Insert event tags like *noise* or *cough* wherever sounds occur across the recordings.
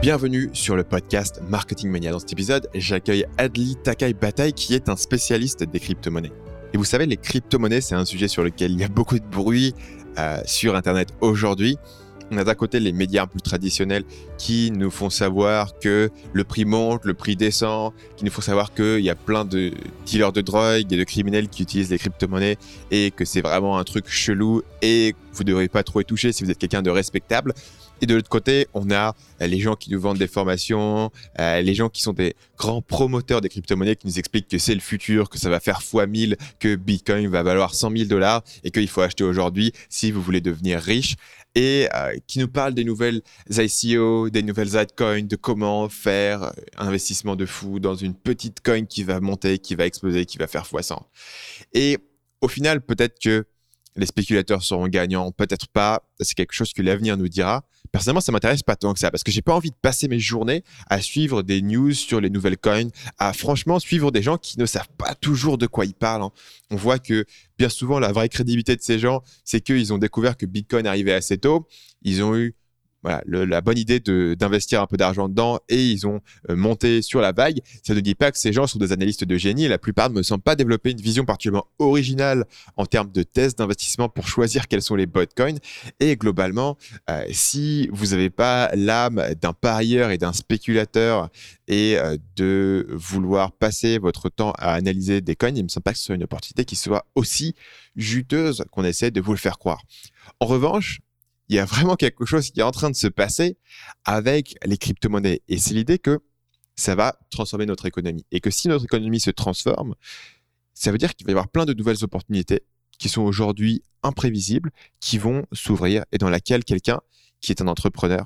Bienvenue sur le podcast Marketing Mania. Dans cet épisode, j'accueille Adli Takai Bataille qui est un spécialiste des crypto-monnaies. Et vous savez, les crypto-monnaies, c'est un sujet sur lequel il y a beaucoup de bruit euh, sur Internet aujourd'hui. On a d'un côté les médias plus traditionnels qui nous font savoir que le prix monte, le prix descend, qui nous font savoir qu'il y a plein de dealers de drogue et de criminels qui utilisent les crypto-monnaies et que c'est vraiment un truc chelou et vous ne devrez pas trop y toucher si vous êtes quelqu'un de respectable. Et de l'autre côté, on a euh, les gens qui nous vendent des formations, euh, les gens qui sont des grands promoteurs des crypto-monnaies qui nous expliquent que c'est le futur, que ça va faire x 1000, que Bitcoin va valoir 100 000 dollars et qu'il faut acheter aujourd'hui si vous voulez devenir riche. Et euh, qui nous parlent des nouvelles ICO, des nouvelles altcoins, de comment faire un investissement de fou dans une petite coin qui va monter, qui va exploser, qui va faire x 100. Et au final, peut-être que les spéculateurs seront gagnants, peut-être pas. C'est quelque chose que l'avenir nous dira. Personnellement, ça m'intéresse pas tant que ça parce que j'ai pas envie de passer mes journées à suivre des news sur les nouvelles coins, à franchement suivre des gens qui ne savent pas toujours de quoi ils parlent. Hein. On voit que bien souvent, la vraie crédibilité de ces gens, c'est qu'ils ont découvert que Bitcoin arrivait assez tôt. Ils ont eu voilà, la bonne idée d'investir un peu d'argent dedans et ils ont euh, monté sur la vague. Ça ne dit pas que ces gens sont des analystes de génie. La plupart ne semblent pas développer une vision particulièrement originale en termes de tests d'investissement pour choisir quels sont les coins. Et globalement, euh, si vous n'avez pas l'âme d'un parieur et d'un spéculateur et euh, de vouloir passer votre temps à analyser des coins, il ne me semble pas que ce soit une opportunité qui soit aussi juteuse qu'on essaie de vous le faire croire. En revanche, il y a vraiment quelque chose qui est en train de se passer avec les crypto-monnaies. Et c'est l'idée que ça va transformer notre économie. Et que si notre économie se transforme, ça veut dire qu'il va y avoir plein de nouvelles opportunités qui sont aujourd'hui imprévisibles, qui vont s'ouvrir et dans laquelle quelqu'un qui est un entrepreneur,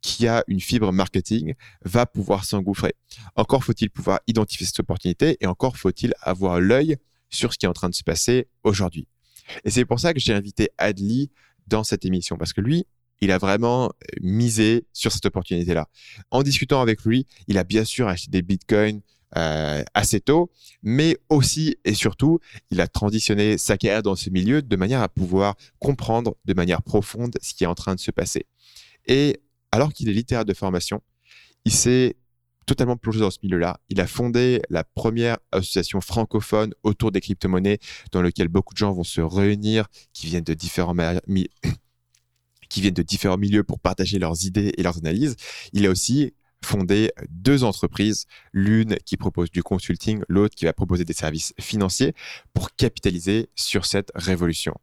qui a une fibre marketing, va pouvoir s'engouffrer. Encore faut-il pouvoir identifier cette opportunité et encore faut-il avoir l'œil sur ce qui est en train de se passer aujourd'hui. Et c'est pour ça que j'ai invité Adli dans cette émission parce que lui, il a vraiment euh, misé sur cette opportunité-là. En discutant avec lui, il a bien sûr acheté des bitcoins euh, assez tôt, mais aussi et surtout, il a transitionné sa carrière dans ce milieu de manière à pouvoir comprendre de manière profonde ce qui est en train de se passer. Et alors qu'il est littéraire de formation, il s'est totalement plongé dans ce milieu-là. Il a fondé la première association francophone autour des crypto-monnaies dans laquelle beaucoup de gens vont se réunir, *coughs* qui viennent de différents milieux pour partager leurs idées et leurs analyses. Il a aussi fondé deux entreprises, l'une qui propose du consulting, l'autre qui va proposer des services financiers pour capitaliser sur cette révolution.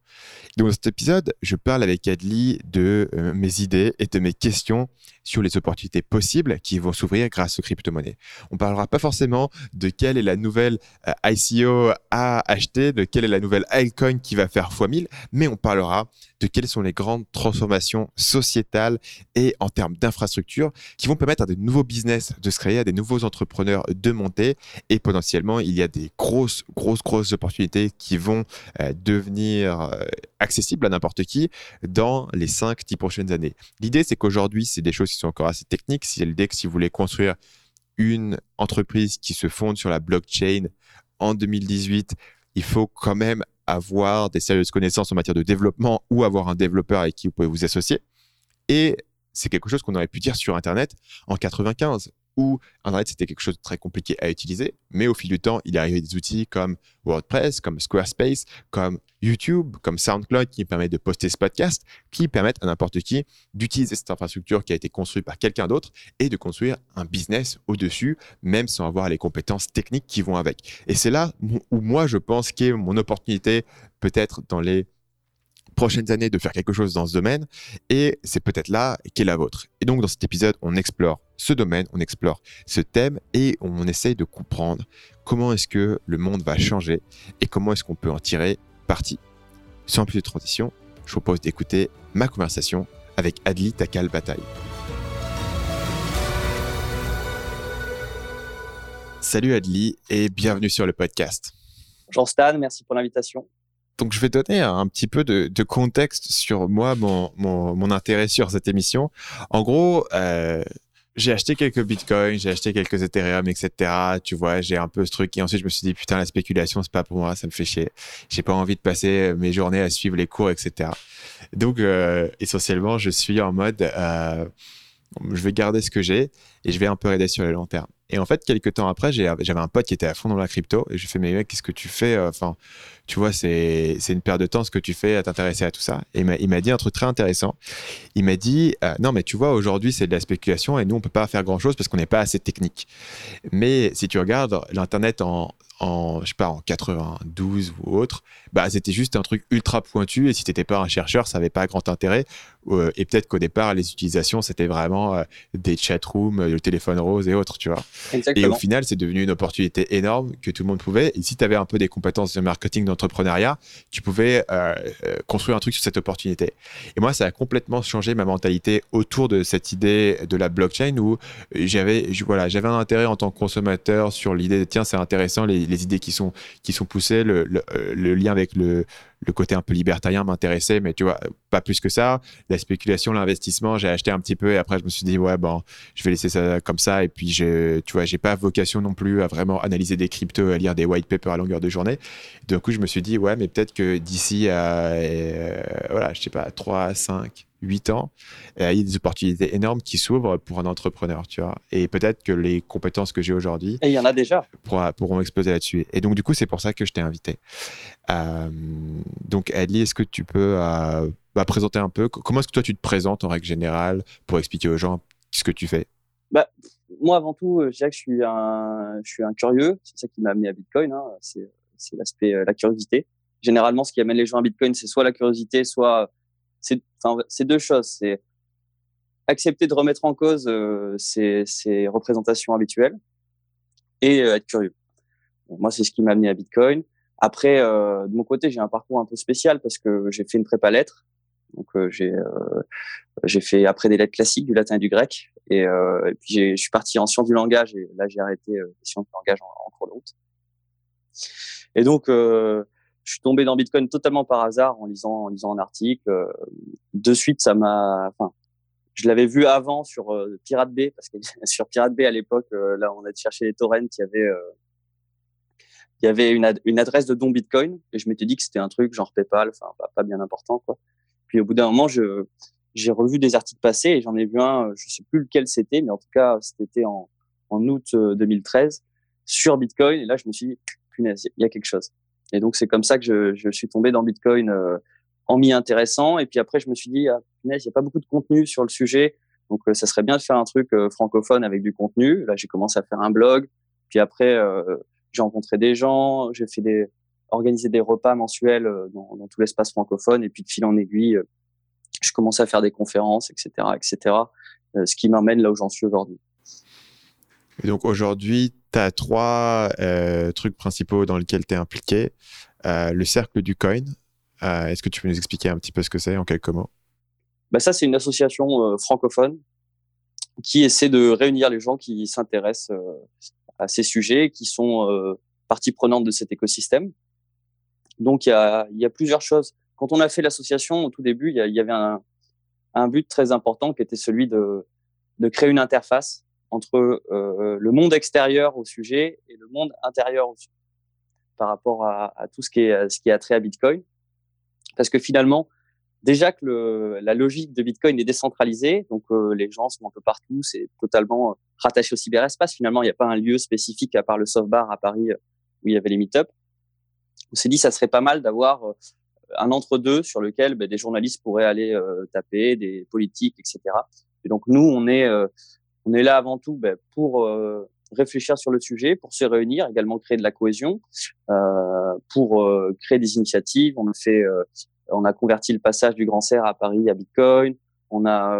Dans cet épisode, je parle avec Adli de euh, mes idées et de mes questions sur les opportunités possibles qui vont s'ouvrir grâce aux crypto-monnaies. On parlera pas forcément de quelle est la nouvelle euh, ICO à acheter, de quelle est la nouvelle altcoin qui va faire x1000, mais on parlera de quelles sont les grandes transformations sociétales et en termes d'infrastructure qui vont permettre à de nouveaux business de se créer, à des nouveaux entrepreneurs de monter et potentiellement il y a des grosses, grosses, grosses opportunités qui vont euh, devenir euh, accessibles à n'importe qui dans les 5-10 prochaines années. L'idée c'est qu'aujourd'hui c'est des choses qui sont encore assez techniques. C'est l'idée que si vous voulez construire une entreprise qui se fonde sur la blockchain en 2018, il faut quand même avoir des sérieuses connaissances en matière de développement ou avoir un développeur avec qui vous pouvez vous associer. Et c'est quelque chose qu'on aurait pu dire sur Internet en 95 où Internet, c'était quelque chose de très compliqué à utiliser, mais au fil du temps, il est arrivé des outils comme WordPress, comme Squarespace, comme YouTube, comme SoundCloud qui permettent de poster ce podcast, qui permettent à n'importe qui d'utiliser cette infrastructure qui a été construite par quelqu'un d'autre et de construire un business au-dessus, même sans avoir les compétences techniques qui vont avec. Et c'est là où moi, je pense qu'est mon opportunité, peut-être dans les prochaines années de faire quelque chose dans ce domaine et c'est peut-être là qu'est la vôtre. Et donc dans cet épisode, on explore ce domaine, on explore ce thème et on essaye de comprendre comment est-ce que le monde va changer et comment est-ce qu'on peut en tirer parti. Sans plus de transition, je vous propose d'écouter ma conversation avec Adli Takal Bataille. Salut Adli et bienvenue sur le podcast. Bonjour Stan, merci pour l'invitation. Donc, je vais donner un petit peu de, contexte sur moi, mon, intérêt sur cette émission. En gros, euh, j'ai acheté quelques bitcoins, j'ai acheté quelques Ethereum, etc. Tu vois, j'ai un peu ce truc. Et ensuite, je me suis dit, putain, la spéculation, c'est pas pour moi, ça me fait chier. J'ai pas envie de passer mes journées à suivre les cours, etc. Donc, euh, essentiellement, je suis en mode, euh, je vais garder ce que j'ai et je vais un peu aider sur le long terme. Et en fait, quelques temps après, j'avais un pote qui était à fond dans la crypto et je lui ai fait, mais mec, qu'est-ce que tu fais Enfin, tu vois, c'est une perte de temps ce que tu fais à t'intéresser à tout ça. Et il m'a dit un truc très intéressant. Il m'a dit, euh, non, mais tu vois, aujourd'hui, c'est de la spéculation et nous, on peut pas faire grand chose parce qu'on n'est pas assez technique. Mais si tu regardes l'Internet en, en, je sais pas, en 92 ou autre, bah, c'était juste un truc ultra pointu. Et si tu n'étais pas un chercheur, ça n'avait pas grand intérêt. Euh, et peut-être qu'au départ, les utilisations, c'était vraiment euh, des chat rooms, le téléphone rose et autres, tu vois. Et au final, c'est devenu une opportunité énorme que tout le monde pouvait. Et si tu avais un peu des compétences de marketing, d'entrepreneuriat, tu pouvais euh, construire un truc sur cette opportunité. Et moi, ça a complètement changé ma mentalité autour de cette idée de la blockchain où j'avais, voilà, j'avais un intérêt en tant que consommateur sur l'idée de tiens, c'est intéressant les, les, idées qui sont, qui sont poussées, le, le lien avec le, le côté un peu libertarien m'intéressait, mais tu vois, pas plus que ça. La spéculation, l'investissement, j'ai acheté un petit peu et après je me suis dit ouais bon, je vais laisser ça comme ça et puis je, tu vois, j'ai pas vocation non plus à vraiment analyser des cryptos, à lire des white papers à longueur de journée. Du coup, je me suis dit ouais, mais peut-être que d'ici à euh, voilà, je sais pas 3 5 8 ans, il y a des opportunités énormes qui s'ouvrent pour un entrepreneur, tu vois. Et peut-être que les compétences que j'ai aujourd'hui. Et il y en a déjà. pourront exploser là-dessus. Et donc, du coup, c'est pour ça que je t'ai invité. Euh, donc, Adli, est-ce que tu peux euh, bah, présenter un peu Comment est-ce que toi, tu te présentes en règle générale pour expliquer aux gens ce que tu fais? Bah, Moi, avant tout, je dirais que je suis un, je suis un curieux. C'est ça qui m'a amené à Bitcoin. Hein. C'est, l'aspect, euh, la curiosité. Généralement, ce qui amène les gens à Bitcoin, c'est soit la curiosité, soit c'est deux choses. C'est accepter de remettre en cause euh, ses, représentations habituelles et euh, être curieux. moi, c'est ce qui m'a amené à Bitcoin. Après, euh, de mon côté, j'ai un parcours un peu spécial parce que j'ai fait une prépa lettres. Donc, j'ai j'ai fait après des lettres classiques, du latin et du grec. Et, et puis, je suis parti en sciences du langage et là, j'ai arrêté les sciences du langage en, en, cours de route. Et donc, je suis tombé dans Bitcoin totalement par hasard en lisant, en lisant un article. Euh, de suite, ça m'a, enfin, je l'avais vu avant sur euh, Pirate Bay parce que *laughs* sur Pirate Bay à l'époque, euh, là, on a cherché les torrents, il y avait, il y avait une, adresse de don Bitcoin et je m'étais dit que c'était un truc genre PayPal, enfin, pas, bien important, quoi. Puis au bout d'un moment, je, j'ai revu des articles passés et j'en ai vu un, je sais plus lequel c'était, mais en tout cas, c'était en, en août 2013 sur Bitcoin. Et là, je me suis dit, punaise, il y a quelque chose. Et donc, c'est comme ça que je, je, suis tombé dans Bitcoin euh, en m'y intéressant. Et puis après, je me suis dit, ah, il n'y a pas beaucoup de contenu sur le sujet. Donc, euh, ça serait bien de faire un truc euh, francophone avec du contenu. Là, j'ai commencé à faire un blog. Puis après, j'ai rencontré des gens. J'ai fait des, organisé des repas mensuels dans, dans tout l'espace francophone. Et puis, de fil en aiguille, je commençais à faire des conférences, etc., etc. ce qui m'emmène là où j'en suis aujourd'hui. Donc aujourd'hui, tu as trois euh, trucs principaux dans lesquels tu es impliqué. Euh, le cercle du coin. Euh, est-ce que tu peux nous expliquer un petit peu ce que c'est en quelques mots? Bah Ça, c'est une association francophone qui essaie de réunir les gens qui s'intéressent à ces sujets, qui sont partie prenante de cet écosystème. Donc, il y a, plusieurs choses. Quand on a fait l'association, au tout début, il y, avait un, but très important qui était celui de créer une interface entre euh, le monde extérieur au sujet et le monde intérieur au sujet, par rapport à, à, tout ce qui est ce qui a trait à Bitcoin, parce que finalement, déjà que le, la logique de Bitcoin est décentralisée, donc euh, les gens sont un peu partout, c'est totalement rattaché au cyberespace. Finalement, il n'y a pas un lieu spécifique à part le Softbar à Paris où il y avait les meet-up. On s'est dit, ça serait pas mal d'avoir un entre-deux sur lequel ben, des journalistes pourraient aller euh, taper, des politiques, etc. Et donc nous, on est on est là avant tout ben, pour euh, réfléchir sur le sujet, pour se réunir, également créer de la cohésion, euh, pour euh, créer des initiatives. On a fait, on a converti le passage du Grand Serre à Paris à Bitcoin. On a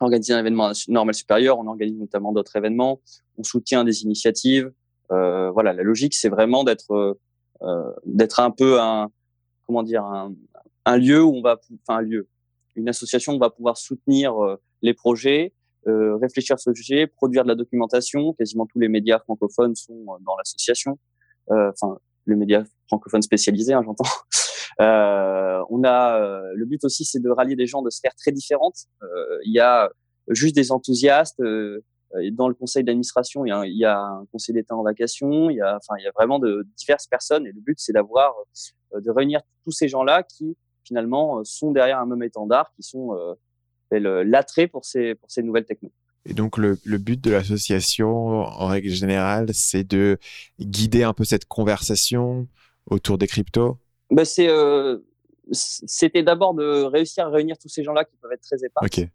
organisé un événement normal supérieur. On organise notamment d'autres événements. On soutient des initiatives. voilà, la logique, c'est vraiment d'être d'être un peu un comment dire un, lieu où on va, enfin un lieu, une association où on va pouvoir soutenir les projets, euh, réfléchir sur le sujet, produire de la documentation. Quasiment tous les médias francophones sont euh, dans l'association. Euh, enfin, les médias francophones spécialisés, hein, j'entends. *laughs* Euh, on a le but aussi, c'est de rallier des gens de sphères très différentes. Il y a juste des enthousiastes. dans le conseil d'administration, il y, a un, conseil d'État en vacation. Il y a, enfin, il y a vraiment de diverses personnes. Et le but, c'est d'avoir, de réunir tous ces gens-là qui finalement sont derrière un même étendard, qui sont l'attrait pour ces, pour ces nouvelles technologies. Et donc le, le but de l'association, en règle générale, c'est de guider un peu cette conversation autour des cryptos? Ben c'est euh, c'était d'abord de réussir à réunir tous ces gens-là qui peuvent être très épars. Ok.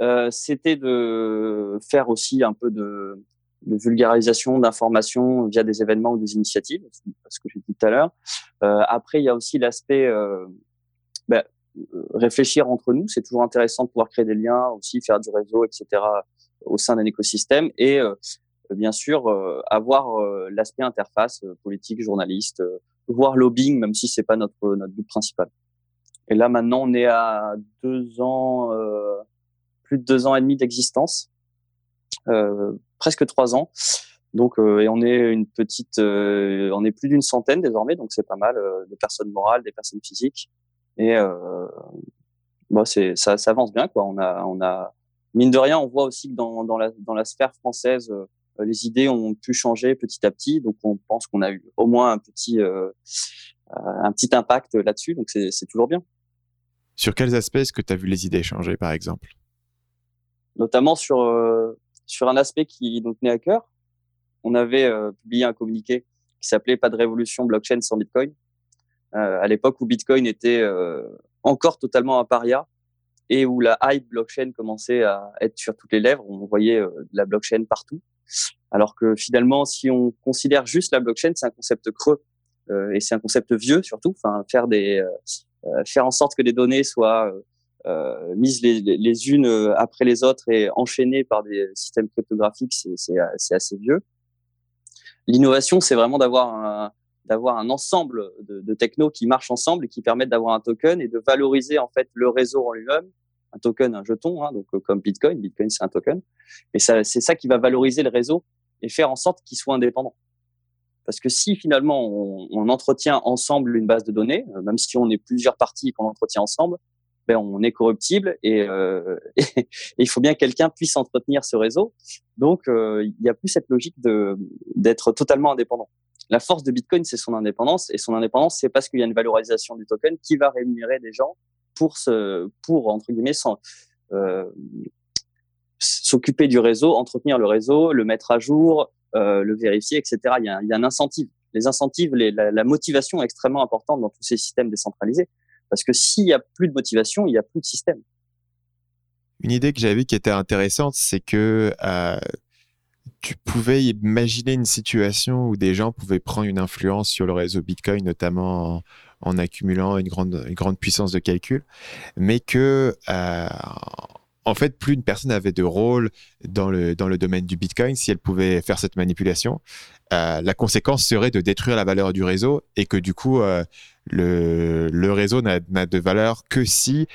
Euh, c'était de faire aussi un peu de, de vulgarisation d'informations via des événements ou des initiatives, ce que j'ai dit tout à l'heure. Euh, après, il y a aussi l'aspect euh, ben, réfléchir entre nous. C'est toujours intéressant de pouvoir créer des liens, aussi faire du réseau, etc. au sein d'un écosystème et euh, bien sûr euh, avoir euh, l'aspect interface politique, journaliste, voire lobbying, même si c'est pas notre notre but principal. Et là maintenant, on est à deux ans, plus de deux ans et demi d'existence, presque trois ans. Donc, et on est une petite, on est plus d'une centaine désormais, donc c'est pas mal, des personnes morales, des personnes physiques. Et euh, bon, c'est ça, ça avance bien quoi. On a, on a mine de rien, on voit aussi que dans, dans la dans la sphère française, euh, les idées ont pu changer petit à petit. Donc on pense qu'on a eu au moins un petit euh, un petit impact là-dessus. Donc c'est c'est toujours bien. Sur quels aspects est-ce que tu as vu les idées changer, par exemple? Notamment sur euh, sur un aspect qui nous tenait à cœur. On avait euh, publié un communiqué qui s'appelait Pas de révolution blockchain sans Bitcoin. Euh, à l'époque où Bitcoin était euh, encore totalement un paria et où la hype blockchain commençait à être sur toutes les lèvres. On voyait euh, la blockchain partout. Alors que finalement, si on considère juste la blockchain, c'est un concept creux et c'est un concept vieux surtout. Enfin, faire des, faire en sorte que des données soient mises les, les, unes après les autres et enchaînées par des systèmes cryptographiques, c'est assez vieux. L'innovation, c'est vraiment d'avoir un, d'avoir un ensemble de, technos qui marchent ensemble et qui permettent d'avoir un token et de valoriser en fait le réseau en lui-même. Un token, un jeton, hein, donc comme Bitcoin. Bitcoin, c'est un token. Et ça, c'est ça qui va valoriser le réseau et faire en sorte qu'il soit indépendant. Parce que si finalement on, entretient ensemble une base de données, euh, même si on est plusieurs parties qu'on entretient ensemble, ben on est corruptible et, euh, *laughs* et, il faut bien que quelqu'un puisse entretenir ce réseau. Donc euh, il n'y a plus cette logique d'être totalement indépendant la force de Bitcoin, c'est son indépendance. Et son indépendance, c'est parce qu'il y a une valorisation du token qui va rémunérer des gens pour se, pour entre guillemets, euh, s'occuper du réseau, entretenir le réseau, le mettre à jour, euh, le vérifier, etc. Il y, a, il y a un incentive. Les incentives, la, motivation est extrêmement importante dans tous ces systèmes décentralisés. Parce que s'il y a plus de motivation, il y a plus de système. Une idée que j'avais qui était intéressante, c'est que euh, tu pouvais imaginer une situation où des gens pouvaient prendre une influence sur le réseau Bitcoin, notamment en, accumulant une grande, une grande puissance de calcul, mais que euh, en fait, plus une personne avait de rôle dans le, dans le domaine du Bitcoin si elle pouvait faire cette manipulation. Euh, la conséquence serait de détruire la valeur du réseau et que du coup, euh, le, le réseau n'a de valeur que si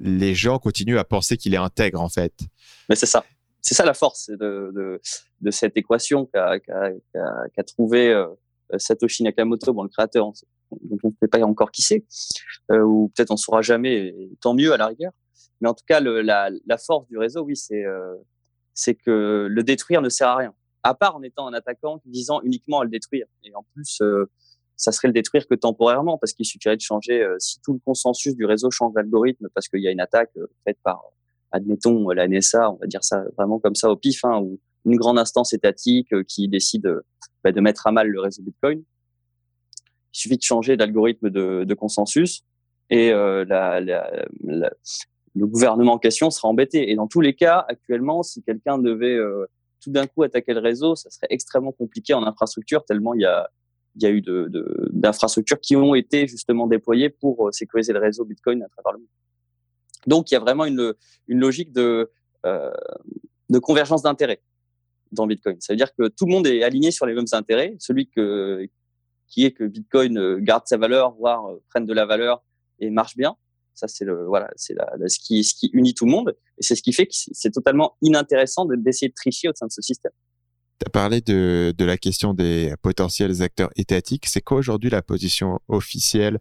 les gens continuent à penser qu'il est intègre, en fait. Mais c'est ça c'est ça la force de, de, de cette équation qu'a qu qu trouvé euh, Satoshi Nakamoto, bon, le créateur, dont on ne sait pas encore qui c'est, euh, ou peut-être on ne saura jamais, tant mieux à la rigueur. Mais en tout cas, le, la, la, force du réseau, oui, c'est euh, que le détruire ne sert à rien, à part en étant un attaquant visant uniquement à le détruire. Et en plus, euh, ça serait le détruire que temporairement, parce qu'il suffirait de changer, euh, si tout le consensus du réseau change d'algorithme, parce qu'il y a une attaque faite par admettons la NSA, on va dire ça vraiment comme ça au pif, hein, ou une grande instance étatique euh, qui décide bah, de mettre à mal le réseau Bitcoin. Il suffit de changer d'algorithme de, consensus et euh, le gouvernement en question sera embêté. Et dans tous les cas, actuellement, si quelqu'un devait euh, tout d'un coup attaquer le réseau, ça serait extrêmement compliqué en infrastructure, tellement il y a, eu d'infrastructures qui ont été justement déployées pour euh, sécuriser le réseau Bitcoin à travers le monde. Donc, il y a vraiment une, une logique de, euh, de convergence d'intérêts dans Bitcoin. Ça veut dire que tout le monde est aligné sur les mêmes intérêts. Celui que, qui est que Bitcoin euh, garde sa valeur, voire euh, prenne de la valeur et marche bien. Ça, c'est le, voilà, c'est ce qui, ce qui unit tout le monde. Et c'est ce qui fait que c'est totalement inintéressant d'essayer de tricher au sein de ce système. Tu as parlé de, de, la question des potentiels acteurs étatiques. C'est quoi aujourd'hui la position officielle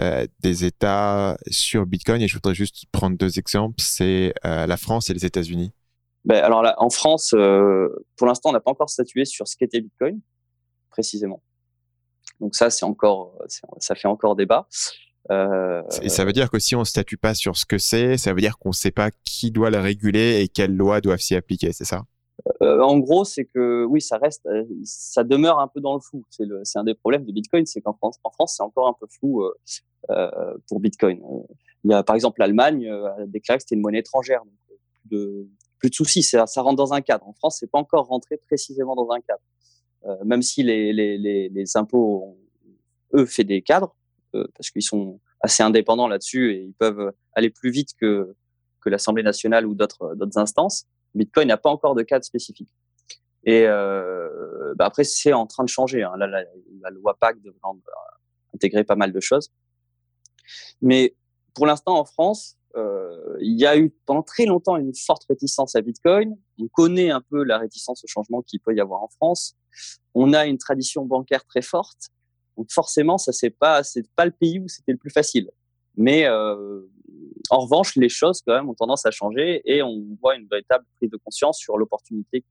euh, des États sur Bitcoin? Et je voudrais juste prendre deux exemples. C'est euh, la France et les États-Unis. Ben, alors là, en France, euh, pour l'instant, on n'a pas encore statué sur ce qu'était Bitcoin, précisément. Donc ça, c'est encore, ça fait encore débat. et ça veut dire que si on statue pas sur ce que c'est, ça veut dire qu'on ne sait pas qui doit le réguler et quelles lois doivent s'y appliquer, c'est ça? En gros, c'est que oui, ça reste, ça demeure un peu dans le flou. C'est un des problèmes de Bitcoin, c'est qu'en France, en France, c'est encore un peu flou pour Bitcoin. Il y a par exemple l'Allemagne a déclaré que c'était une monnaie étrangère, donc plus de plus de soucis, ça, ça rentre dans un cadre. En France, c'est pas encore rentré précisément dans un cadre. Euh, même si les, les, les, les, impôts, eux, fait des cadres, euh, parce qu'ils sont assez indépendants là-dessus et ils peuvent aller plus vite que, que l'Assemblée nationale ou d'autres instances. Bitcoin n'a pas encore de cadre spécifique. Et euh, bah après, c'est en train de changer. Hein. La, loi PAC devrait intégrer pas mal de choses. Mais pour l'instant, en France, euh, il y a eu pendant très longtemps une forte réticence à Bitcoin. On connaît un peu la réticence au changement qu'il peut y avoir en France. On a une tradition bancaire très forte. Donc forcément, ça c'est pas c'est pas le pays où c'était le plus facile. Mais euh, en revanche, les choses quand même ont tendance à changer et on voit une véritable prise de conscience sur l'opportunité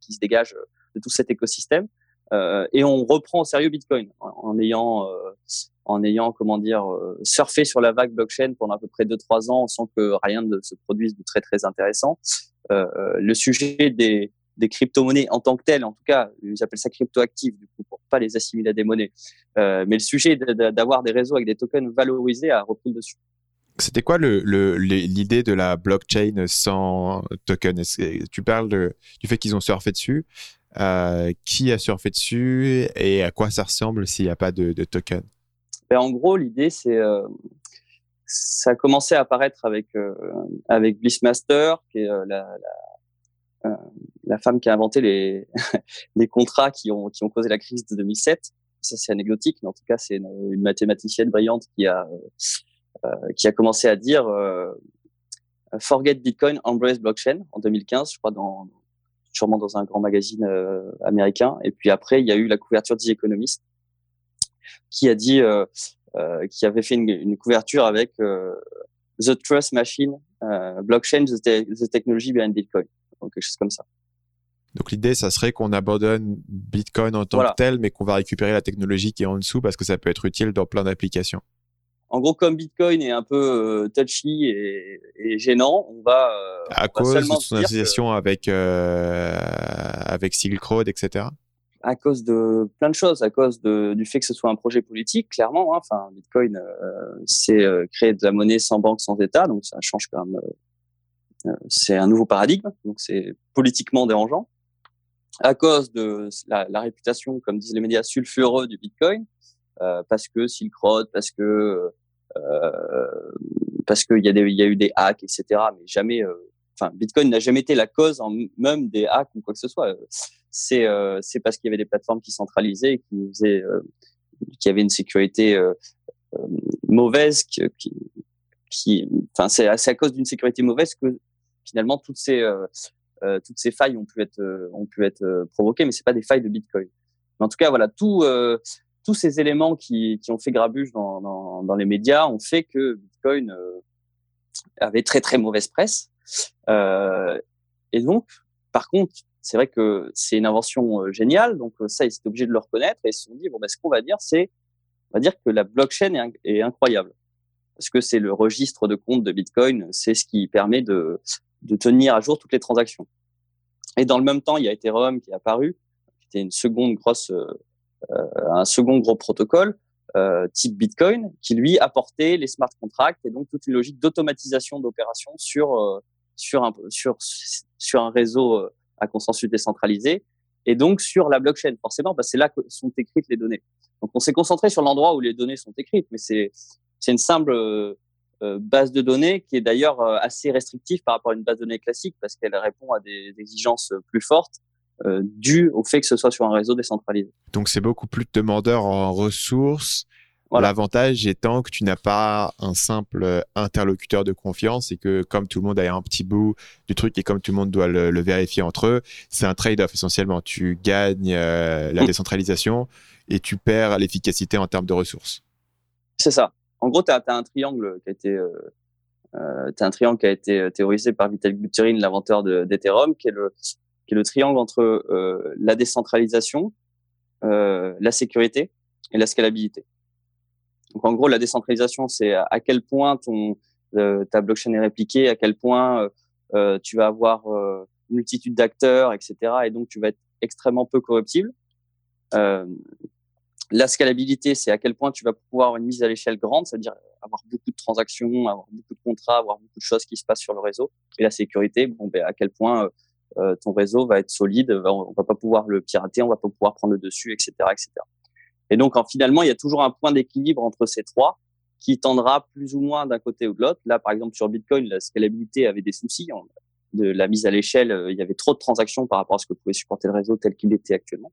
qui se dégage de tout cet écosystème. Euh, et on reprend au sérieux Bitcoin en, ayant euh, en ayant comment dire euh, surfé sur la vague blockchain pendant à peu près 2-3 ans sans que rien ne se produise de très très intéressant. Euh, le sujet des, des crypto-monnaies en tant que telles, en tout cas, ils appellent ça crypto-actifs, du coup, pour pas les assimiler à des monnaies. Euh, mais le sujet d'avoir des réseaux avec des tokens valorisés a repris le dessus. C'était quoi l'idée de la blockchain sans token? Tu parles du fait qu'ils ont surfé dessus? Euh, qui a surfé dessus et à quoi ça ressemble s'il n'y a pas de, token? Ben, En gros, l'idée, c'est euh, ça a commencé à apparaître avec euh, avec Blissmaster, qui est la, femme qui a inventé les *laughs* contrats qui ont causé la crise de 2007. Ça, c'est anecdotique, mais en tout cas, c'est une, mathématicienne brillante qui a qui a commencé à dire Forget Bitcoin, embrace blockchain en 2015, je crois, dans sûrement dans un grand magazine américain. Et puis après, il y a eu la couverture The Economist qui a dit, euh, euh, qui avait fait une, une couverture avec euh, The Trust Machine, Blockchain, the, Technology Behind Bitcoin, donc quelque chose comme ça. Donc l'idée, ça serait qu'on abandonne Bitcoin en tant que tel, mais qu'on va récupérer la technologie qui est en dessous parce que ça peut être utile dans plein d'applications. En gros, comme Bitcoin est un peu touchy et, et, gênant, on va à cause de son association avec euh, avec Silk Road, etc à cause de plein de choses, à cause de, du fait que ce soit un projet politique, clairement. Hein. Enfin, Bitcoin, euh, c'est euh, créer de la monnaie sans banque, sans État, donc ça change quand même. Euh, euh c'est un nouveau paradigme, donc c'est politiquement dérangeant. À cause de la, la, réputation, comme disent les médias, sulfureux du Bitcoin, euh, parce que Silk Road, parce que parce qu'il y a eu des hacks, etc. Mais jamais, enfin, Bitcoin n'a jamais été la cause en même des hacks ou quoi que ce soit c'est euh, c'est parce qu'il y avait des plateformes qui centralisaient et qui faisaient euh, qui avaient une sécurité euh, mauvaise qui, enfin c'est à cause d'une sécurité mauvaise que finalement toutes ces toutes ces failles ont pu être ont pu être provoquées mais c'est pas des failles de Bitcoin en tout cas voilà tout tous ces éléments qui, qui ont fait grabuge dans, dans, les médias ont fait que Bitcoin avait très très mauvaise presse et donc par contre c'est vrai que c'est une invention euh, géniale, donc euh, ça, ils étaient obligés de le reconnaître et ils se sont dit, bon, ben, ce qu'on va dire, c'est, on va dire que la blockchain est, incroyable. Parce que c'est le registre de compte de Bitcoin, c'est ce qui permet de, tenir à jour toutes les transactions. Et dans le même temps, il y a Ethereum qui est apparu, qui était une seconde grosse, euh, euh un second gros protocole euh, type Bitcoin, qui lui apportait les smart contracts et donc toute une logique d'automatisation d'opérations sur sur un sur sur un réseau à consensus décentralisé, et donc sur la blockchain, forcément, parce que c'est là que sont écrites les données. Donc on s'est concentré sur l'endroit où les données sont écrites, mais c'est une simple euh, euh, base de données qui est d'ailleurs euh, assez restrictive par rapport à une base de données classique, parce qu'elle répond à des exigences plus fortes dues au fait que ce soit sur un réseau décentralisé. Donc c'est beaucoup plus demandeur en ressources L'avantage étant que tu n'as pas un simple interlocuteur de confiance et que comme tout le monde a un petit bout du truc et comme tout le monde doit le, vérifier entre eux, c'est un trade-off essentiellement. Tu gagnes euh, la mm. décentralisation et tu perds l'efficacité en termes de ressources. C'est ça. En gros, tu as, un triangle qui a été euh, euh un triangle qui a été euh, théorisé par Vitalik Buterin, l'inventeur d'Ethereum, qui est le qui est le triangle entre euh, la décentralisation, la sécurité et la scalabilité. Donc en gros, la décentralisation, c'est à quel point ton ta blockchain est répliquée, à quel point tu vas avoir une multitude d'acteurs, etc. Et donc tu vas être extrêmement peu corruptible. La scalabilité, c'est à quel point tu vas pouvoir avoir une mise à l'échelle grande, c'est-à-dire avoir beaucoup de transactions, avoir beaucoup de contrats, avoir beaucoup de choses qui se passent sur le réseau. Et la sécurité, bon, ben, à quel point euh, ton réseau va être solide, on va pas pouvoir le pirater, on va pas pouvoir prendre le dessus, etc., etc. Et donc, en, finalement, il y a toujours un point d'équilibre entre ces trois qui tendra plus ou moins d'un côté ou de l'autre. Là, par exemple, sur Bitcoin, la scalabilité avait des soucis. De la mise à l'échelle, euh, il y avait trop de transactions par rapport à ce que pouvait supporter le réseau tel qu'il était actuellement.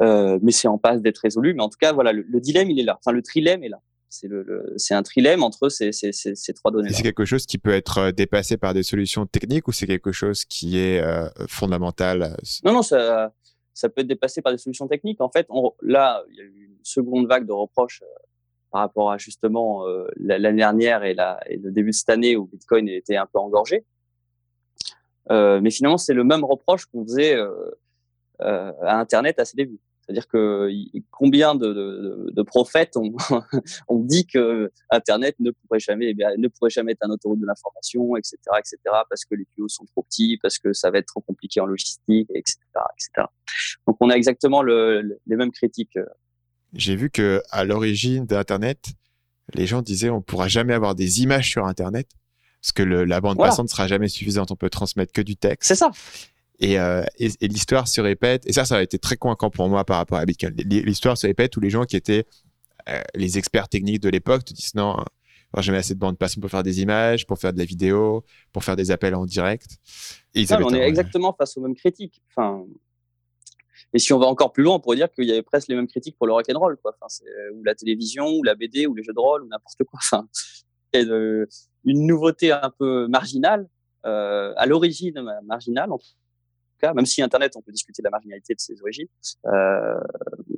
Euh, mais c'est en passe d'être résolu. Mais en tout cas, voilà, le, dilemme, il est là. Enfin, le trilemme est là. C'est le, c'est un trilemme entre ces, ces, ces, trois données. C'est quelque chose qui peut être euh, dépassé par des solutions techniques ou c'est quelque chose qui est euh, fondamental Non, non, ça, ça peut être dépassé par des solutions techniques. En fait, on, là, il y a eu une seconde vague de reproches par rapport à justement l'année dernière et, la, et le début de cette année où Bitcoin était un peu engorgé. mais finalement, c'est le même reproche qu'on faisait euh, à Internet à ses débuts. C'est-à-dire que combien de, de, de prophètes ont, *laughs* ont, dit que Internet ne pourrait jamais, eh bien, ne pourrait jamais être un autoroute de l'information, etc., etc., parce que les tuyaux sont trop petits, parce que ça va être trop compliqué en logistique, etc., etc. Donc on a exactement le, les mêmes critiques. J'ai vu que à l'origine d'Internet, les gens disaient on pourra jamais avoir des images sur Internet parce que le, la bande passante ne sera jamais suffisante, on peut transmettre que du texte. C'est ça. Euh, et, et, l'histoire se répète. Et ça, ça a été très convaincant pour moi par rapport à Bitcoin. L'histoire se répète où les gens qui étaient euh, les experts techniques de l'époque te disent non, j'ai jamais assez de bande passante pour faire des images, pour faire de la vidéo, pour faire des appels en direct. Et on est exactement face aux mêmes critiques. Enfin, et si on va encore plus loin, on pourrait dire qu'il y avait presque les mêmes critiques pour le rock'n'roll, quoi. Enfin, ou la télévision, ou la BD, ou les jeux de rôle, ou n'importe quoi. Enfin, et de, une nouveauté un peu marginale, euh, à l'origine marginale, en même si Internet, on peut discuter de la marginalité de ses origines, euh,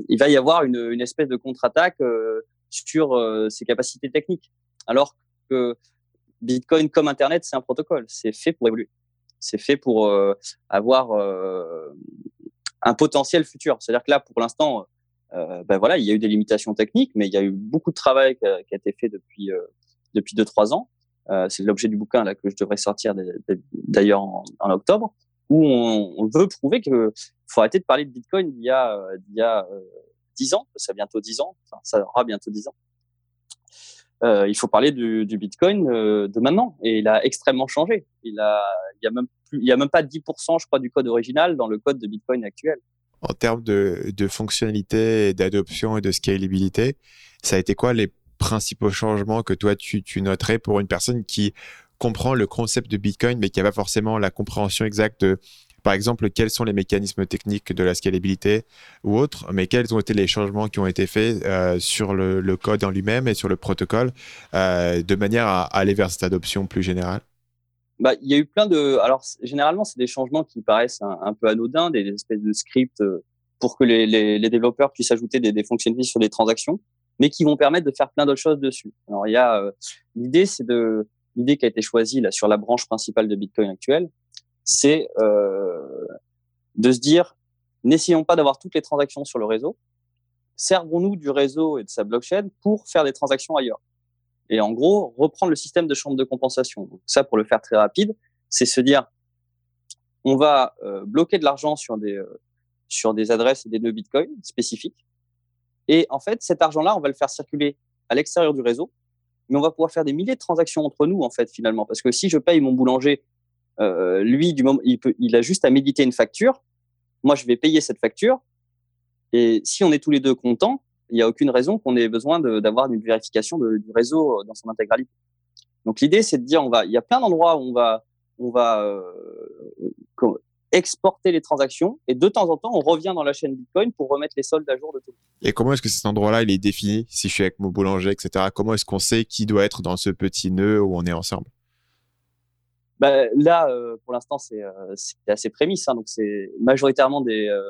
il va y avoir une, espèce de contre-attaque euh, sur euh, ses capacités techniques. Alors que Bitcoin, comme Internet, c'est un protocole. C'est fait pour évoluer. C'est fait pour avoir un potentiel futur. C'est-à-dire que là, pour l'instant, ben voilà, il y a eu des limitations techniques, mais il y a eu beaucoup de travail qui a, été fait depuis depuis deux trois ans. c'est l'objet du bouquin là que je devrais sortir d'ailleurs en, octobre où on, veut prouver qu'il faut arrêter de parler de Bitcoin d'il y a, euh, il y a 10 euh, ans, ça a bientôt 10 ans, ça aura bientôt 10 ans. Euh, il faut parler du, Bitcoin de maintenant. Et il a extrêmement changé. Il a, il y a même il pas 10%, je crois, du code original dans le code de Bitcoin actuel. En termes de, fonctionnalité, d'adoption et de scalabilité, ça a été quoi les principaux changements que toi tu noterais pour une personne qui comprend le concept de Bitcoin, mais qui n'a pas forcément la compréhension exacte de, par exemple, quels sont les mécanismes techniques de la scalabilité ou autres, mais quels ont été les changements qui ont été faits euh, sur le, code en lui-même et sur le protocole, euh, de manière à, aller vers cette adoption plus générale? Bah, il y a eu plein de. Alors, généralement, c'est des changements qui paraissent un, peu anodins, des, espèces de scripts euh, pour que les, les, les développeurs puissent ajouter des, fonctionnalités sur des transactions, mais qui vont permettre de faire plein d'autres choses dessus. Alors, il y a l'idée, c'est de l'idée qui a été choisie là sur la branche principale de Bitcoin actuelle, c'est euh, de se dire n'essayons pas d'avoir toutes les transactions sur le réseau, servons-nous du réseau et de sa blockchain pour faire des transactions ailleurs. Et en gros, reprendre le système de chambre de compensation. Donc ça, pour le faire très rapide, c'est se dire on va euh, bloquer de l'argent sur des euh, sur des adresses et des nœuds Bitcoin spécifiques. Et en fait, cet argent-là, on va le faire circuler à l'extérieur du réseau mais on va pouvoir faire des milliers de transactions entre nous en fait finalement. Parce que si je paye mon boulanger euh, lui du moment il peut il a juste à méditer une facture moi je vais payer cette facture. Et si on est tous les deux contents il n'y a aucune raison qu'on ait besoin d'avoir une vérification du réseau dans son intégralité. Donc l'idée c'est de dire on va il y a plein d'endroits où on va on va euh, exporter les transactions et de temps en temps, on revient dans la chaîne Bitcoin pour remettre les soldes à jour de tout. Et comment est-ce que cet endroit-là, il est défini? Si je suis avec mon boulanger, etc. Comment est-ce qu'on sait qui doit être dans ce petit nœud où on est ensemble? Bah, Là, euh, pour l'instant, c'est euh, assez prémisse. Hein, donc, c'est majoritairement des, euh,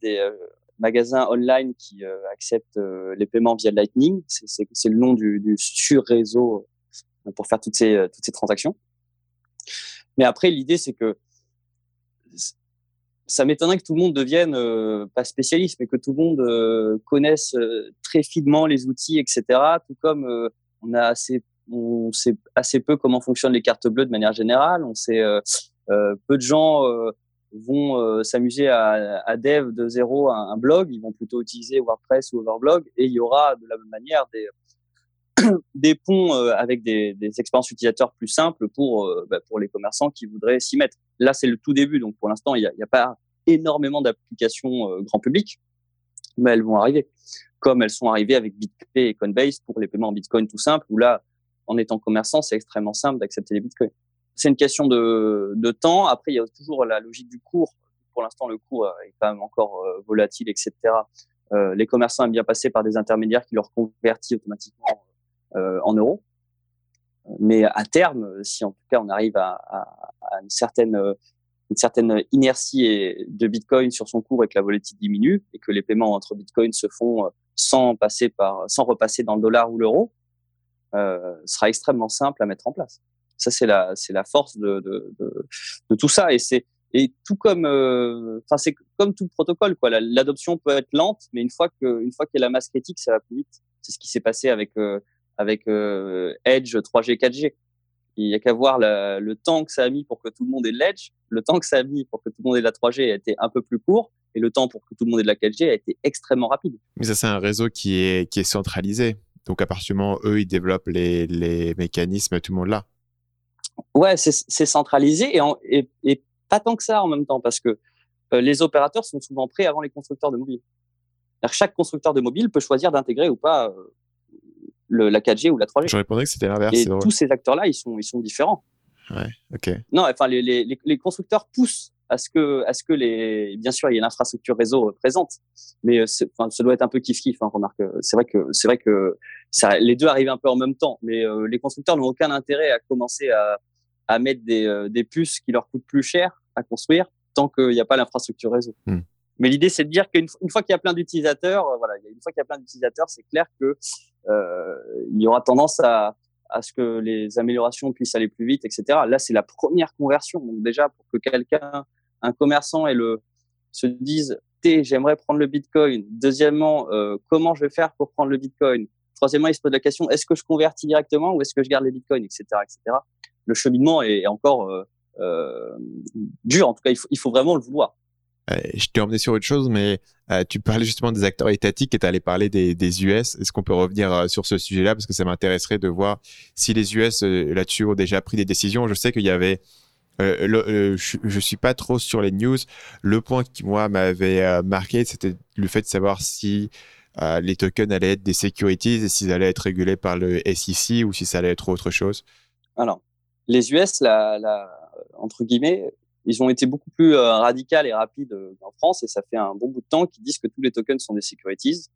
des magasins online qui acceptent les paiements via Lightning. C'est le nom du, du sur-réseau pour faire toutes ces, toutes ces transactions. Mais après, l'idée, c'est que ça m'étonnerait que tout le monde devienne euh, pas spécialiste, mais que tout le monde euh, connaisse euh, très finement les outils, etc. Tout comme on sait assez peu comment fonctionnent les cartes bleues de manière générale. On sait peu de gens vont s'amuser à, dev de zéro un, blog. Ils vont plutôt utiliser WordPress ou Overblog, et il y aura de la même manière des des ponts avec des, des, expériences utilisateurs plus simples pour bah, pour les commerçants qui voudraient s'y mettre. Là, c'est le tout début, donc pour l'instant, il n'y a, a, pas énormément d'applications euh, grand public, mais elles vont arriver. Comme elles sont arrivées avec BitPay et Coinbase pour les paiements en Bitcoin tout simple, où là, en étant commerçant, c'est extrêmement simple d'accepter les Bitcoins. C'est une question de, de, temps. Après, il y a toujours la logique du cours. Pour l'instant, le cours est quand même encore euh, volatile, etc. Euh, les commerçants aiment bien passer par des intermédiaires qui leur convertissent automatiquement euh, en euros. Mais à terme, si en tout cas on arrive à, une certaine une certaine inertie de Bitcoin sur son cours et que la volatilité diminue et que les paiements entre Bitcoin se font euh, sans passer par, sans repasser dans le dollar ou l'euro, euh, sera extrêmement simple à mettre en place. Ça, c'est la, c'est la force de, de, de, tout ça. Et c'est, et tout comme, euh, enfin, c'est comme tout protocole, quoi. L'adoption peut être lente, mais une fois que, une fois qu'il y a la masse critique, ça va plus vite. C'est ce qui s'est passé avec, euh, avec euh, Edge 3G, 4G. Il n'y a qu'à voir le temps que ça a mis pour que tout le monde ait l'Edge, le temps que ça a mis pour que tout le monde ait la 3G a été un peu plus court, et le temps pour que tout le monde ait de la 4G a été extrêmement rapide. Mais ça, c'est un réseau qui est, qui est centralisé. Donc, à partir du moment où eux, ils développent les, les mécanismes, tout le monde là. Ouais, c'est centralisé et, et, et, pas tant que ça en même temps, parce que euh, les opérateurs sont souvent prêts avant les constructeurs de mobiles. Chaque constructeur de mobile peut choisir d'intégrer ou pas euh, le, la 4G ou la 3G. Je répondais que c'était l'inverse. Et tous ces acteurs-là, ils sont, ils sont différents. Ouais, ok. Non, enfin, les, les, les, constructeurs poussent à ce que, à ce que les, bien sûr, il y ait l'infrastructure réseau présente, mais enfin, ça doit être un peu kiff kiff. Hein, remarque, c'est vrai que, c'est vrai que ça, les deux arrivent un peu en même temps, mais euh, les constructeurs n'ont aucun intérêt à commencer à, à mettre des, euh, des puces qui leur coûtent plus cher à construire tant qu'il n'y a pas l'infrastructure réseau. Hmm. Mais l'idée, c'est de dire qu'une fois qu'il y a plein d'utilisateurs, euh, voilà, une fois qu'il y a plein d'utilisateurs, c'est clair que euh, il y aura tendance à, à ce que les améliorations puissent aller plus vite, etc. Là, c'est la première conversion. Donc déjà, pour que quelqu'un, un commerçant, et le se dise, j'aimerais prendre le Bitcoin. Deuxièmement, euh, comment je vais faire pour prendre le Bitcoin? Troisièmement, il se pose la question, est-ce que je convertis directement ou est-ce que je garde les Bitcoins, etc., etc. Le cheminement est encore euh, euh, dur. En tout cas, il faut, il faut vraiment le vouloir. Euh, je t'ai emmené sur autre chose, mais euh, tu parlais justement des acteurs étatiques et tu allais parler des, US. Est-ce qu'on peut revenir euh, sur ce sujet-là? Parce que ça m'intéresserait de voir si les US là-dessus ont déjà pris des décisions. Je sais qu'il y avait... Je, je, suis pas trop sur les news. Le point qui, moi, m'avait marqué, c'était le fait de savoir si les tokens allaient être des securities et s'ils allaient être régulés par le SEC ou si ça allait être autre chose. Alors, les US, la, la, entre guillemets, ils ont été beaucoup plus euh, radicales et rapides euh, en France et ça fait un bon bout de temps qu'ils disent que tous les tokens sont des securities.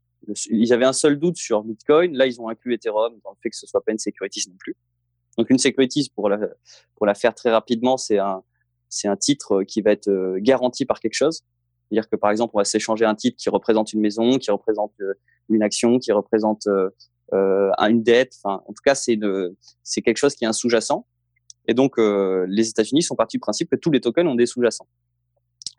Ils avaient un seul doute sur Bitcoin. Là, ils ont inclus Ethereum dans le fait que ce soit pas une securities non plus. Donc, une securities, pour la, faire très rapidement, c'est un, titre qui va être euh, garanti par quelque chose. C'est-à-dire que, par exemple, on va s'échanger un titre qui représente une maison, qui représente une action, qui représente euh, une dette. En tout cas, c'est quelque chose qui est un sous-jacent. Et donc, euh, les États-Unis sont partis du principe que tous les tokens ont des sous-jacents,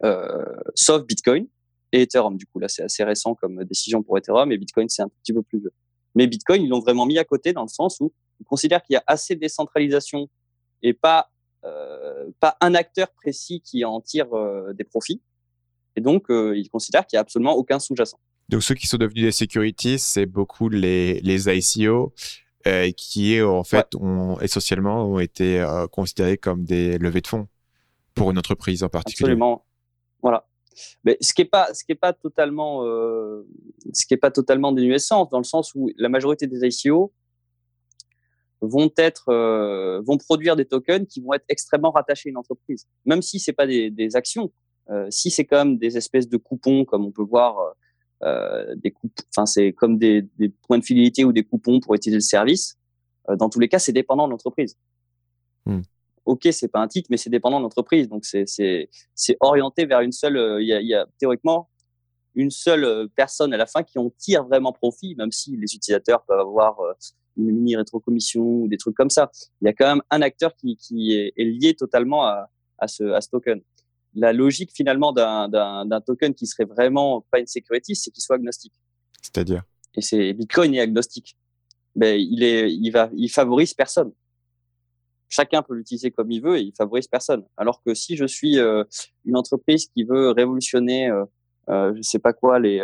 euh, sauf Bitcoin et Ethereum. Du coup, là, c'est assez récent comme décision pour Ethereum, et Bitcoin, c'est un petit peu plus vieux. Mais Bitcoin, ils l'ont vraiment mis à côté dans le sens où ils considèrent qu'il y a assez de décentralisation et pas euh, pas un acteur précis qui en tire euh, des profits. Et donc, euh, ils considèrent qu'il y a absolument aucun sous-jacent. Donc, ceux qui sont devenus des securities, c'est beaucoup les, les ICO, euh, qui en fait ont essentiellement ont été euh, considérés comme des levées de fonds pour une entreprise en particulier. Absolument. Voilà. Mais ce qui est pas ce qui est pas totalement euh, ce qui est pas totalement dénué sens dans le sens où la majorité des ICO vont être euh, vont produire des tokens qui vont être extrêmement rattachés à une entreprise même si c'est pas des, des actions euh, si c'est comme des espèces de coupons comme on peut voir des enfin c'est comme des, des, points de fidélité ou des coupons pour utiliser le service. Euh, dans tous les cas, c'est dépendant de l'entreprise. Hmm. Ok, c'est pas un titre, mais c'est dépendant de l'entreprise. Donc c'est c'est c'est orienté vers une seule. Euh, il y, a, y a théoriquement une seule personne à la fin qui en tire vraiment profit, même si les utilisateurs peuvent avoir une mini rétrocommission ou des trucs comme ça. Il y a quand même un acteur qui, qui est, est lié totalement à, à, ce, à ce token. La logique finalement d'un token qui serait vraiment pas une security, c'est qu'il soit agnostique. C'est-à-dire? Et c'est Bitcoin est agnostique. Ben, il est, il va, il favorise personne. Chacun peut l'utiliser comme il veut et il favorise personne. Alors que si je suis euh, une entreprise qui veut révolutionner, euh, euh, je sais pas quoi, les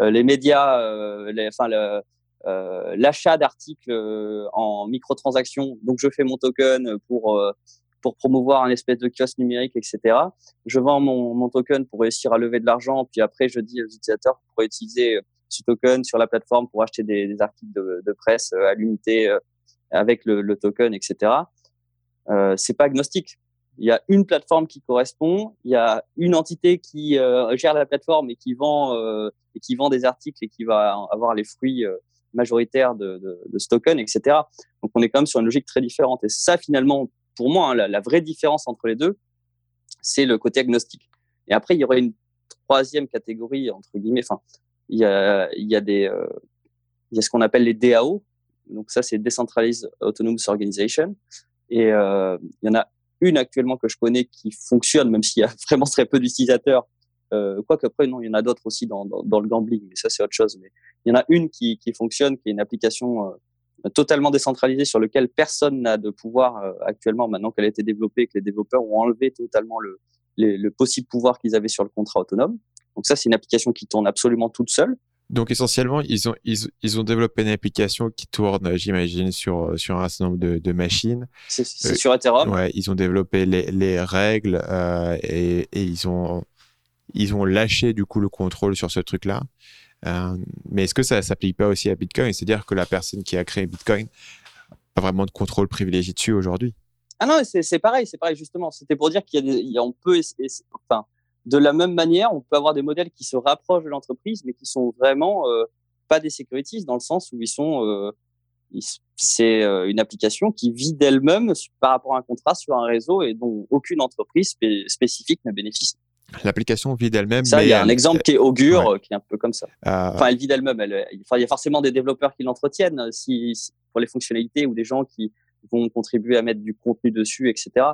les médias, les, enfin l'achat d'articles en microtransactions, donc je fais mon token pour pour promouvoir un espèce de kiosque numérique, etc. Je vends mon, mon token pour réussir à lever de l'argent, puis après je dis aux utilisateurs pour utiliser ce token sur la plateforme pour acheter des, articles de, presse euh, à l'unité euh, avec le, le, token, etc. Euh, c'est pas agnostique. Il y a une plateforme qui correspond, il y a une entité qui euh, gère la plateforme et qui vend euh, et qui vend des articles et qui va avoir les fruits majoritaires de, de, de, ce token, etc. Donc on est quand même sur une logique très différente. Et ça, finalement, pour moi, hein, la, vraie différence entre les deux, c'est le côté agnostique. Et après, il y aurait une troisième catégorie, entre guillemets, enfin, il y a, il y a des, euh, il y a ce qu'on appelle les DAO. Donc ça, c'est Decentralized Autonomous Organization. Et euh, il y en a une actuellement que je connais qui fonctionne, même s'il y a *laughs* vraiment très peu d'utilisateurs. Euh, Quoique après, non, il y en a d'autres aussi dans, dans, dans, le gambling, mais ça, c'est autre chose. Mais il y en a une qui, qui fonctionne, qui est une application euh, totalement décentralisée sur lequel personne n'a de pouvoir euh, actuellement maintenant qu'elle a été développée, que les développeurs ont enlevé totalement le, le, le possible pouvoir qu'ils avaient sur le contrat autonome. Donc ça, c'est une application qui tourne absolument toute seule. Donc essentiellement, ils ont, ils, ils, ont développé une application qui tourne, j'imagine, sur, sur un certain nombre de, de machines. C'est euh, sur Ethereum. Ouais, ils ont développé les, les règles euh, et, et, ils, ont, ils ont lâché du coup le contrôle sur ce truc-là. Euh, mais est-ce que ça s'applique pas aussi à Bitcoin? C'est-à-dire que la personne qui a créé Bitcoin a vraiment de contrôle privilégié dessus aujourd'hui Ah non, c'est pareil, c'est pareil justement. C'était pour dire qu'il y a, des, on peut, enfin, de la même manière, on peut avoir des modèles qui se rapprochent de l'entreprise, mais qui sont vraiment euh, pas des securities dans le sens où ils sont, euh, c'est une application qui vit d'elle-même par rapport à un contrat sur un réseau et dont aucune entreprise spé spécifique ne bénéficie. L'application vit d'elle-même. Ça, il y a un exemple qui est Augure, ouais. qui est un peu comme ça. Euh... Enfin, elle vit d'elle-même. Il y a forcément des développeurs qui l'entretiennent si, si, pour les fonctionnalités ou des gens qui vont contribuer à mettre du contenu dessus, etc.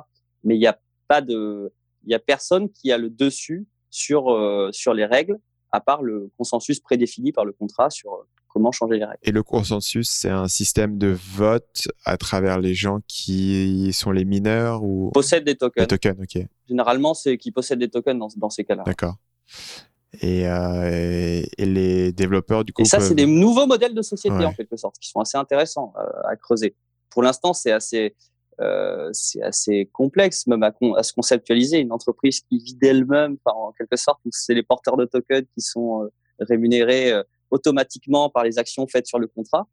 Mais il n'y a pas de, il y a personne qui a le dessus sur euh, sur les règles à part le consensus prédéfini par le contrat sur euh, comment changer les règles. Et le consensus, c'est un système de vote à travers les gens qui sont les mineurs ou possèdent des tokens. Des tokens, ok. Généralement, c'est qui possèdent des tokens dans, dans ces cas-là. D'accord. Et, euh, et, les développeurs du coup. Et ça, peuvent... c'est des nouveaux modèles de société ouais. en quelque sorte qui sont assez intéressants euh, à creuser. Pour l'instant, c'est assez euh, c'est assez complexe même à, à, se conceptualiser. Une entreprise qui vit d'elle-même, en quelque sorte, c'est les porteurs de tokens qui sont rémunérés automatiquement par les actions faites sur le contrat.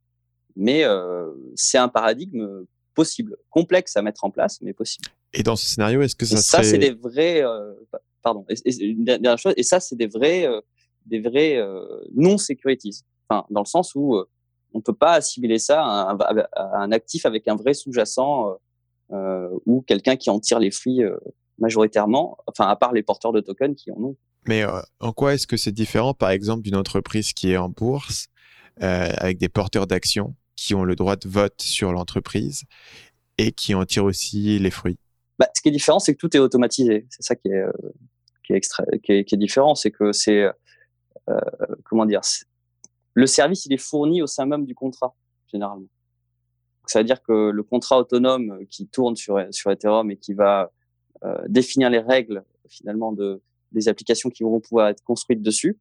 Mais euh, c'est un paradigme possible, complexe à mettre en place, mais possible. Et dans ce scénario, est-ce que ça et serait... ça, c'est des vrais, euh, pardon, et, et, une dernière chose, et ça, c'est des vrais, euh, des vrais non securities. Enfin, dans le sens où on peut pas assimiler ça à un, à un actif avec un vrai sous-jacent euh, ou quelqu'un qui en tire les fruits euh, majoritairement, enfin à part les porteurs de tokens qui en ont. Mais euh, en quoi est-ce que c'est différent, par exemple, d'une entreprise qui est en bourse euh, avec des porteurs d'actions qui ont le droit de vote sur l'entreprise et qui en tirent aussi les fruits? Bah, Ce qui est différent, c'est que tout est automatisé. C'est ça qui est, euh, qui est, extra... qui est, qui est différent, c'est que c'est comment dire le service il est fourni au sein même du contrat généralement. Ça veut dire que le contrat autonome qui tourne sur, sur Ethereum et qui va définir les règles finalement de, des applications qui vont pouvoir être construites dessus,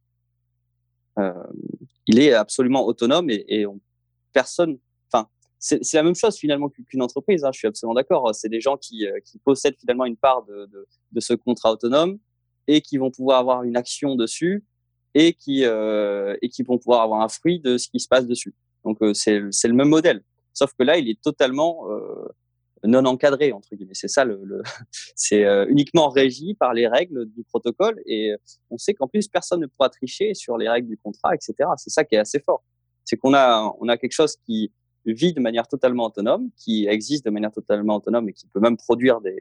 euh, il est absolument autonome et, et on, personne. Enfin, c'est la même chose finalement qu'une entreprise. Hein, je suis absolument d'accord. C'est des gens qui, euh, possèdent finalement une part de, ce contrat autonome et qui vont pouvoir avoir une action dessus et qui euh, vont pouvoir avoir un fruit de ce qui se passe dessus. Donc c'est le même modèle. Sauf que là, il est totalement non encadré entre guillemets. C'est ça le, le *laughs* c'est euh, uniquement régi par les règles du protocole et on sait qu'en plus personne ne pourra tricher sur les règles du contrat, etc. C'est ça qui est assez fort. C'est qu'on a on a quelque chose qui vit de manière totalement autonome, qui existe de manière totalement autonome et qui peut même produire des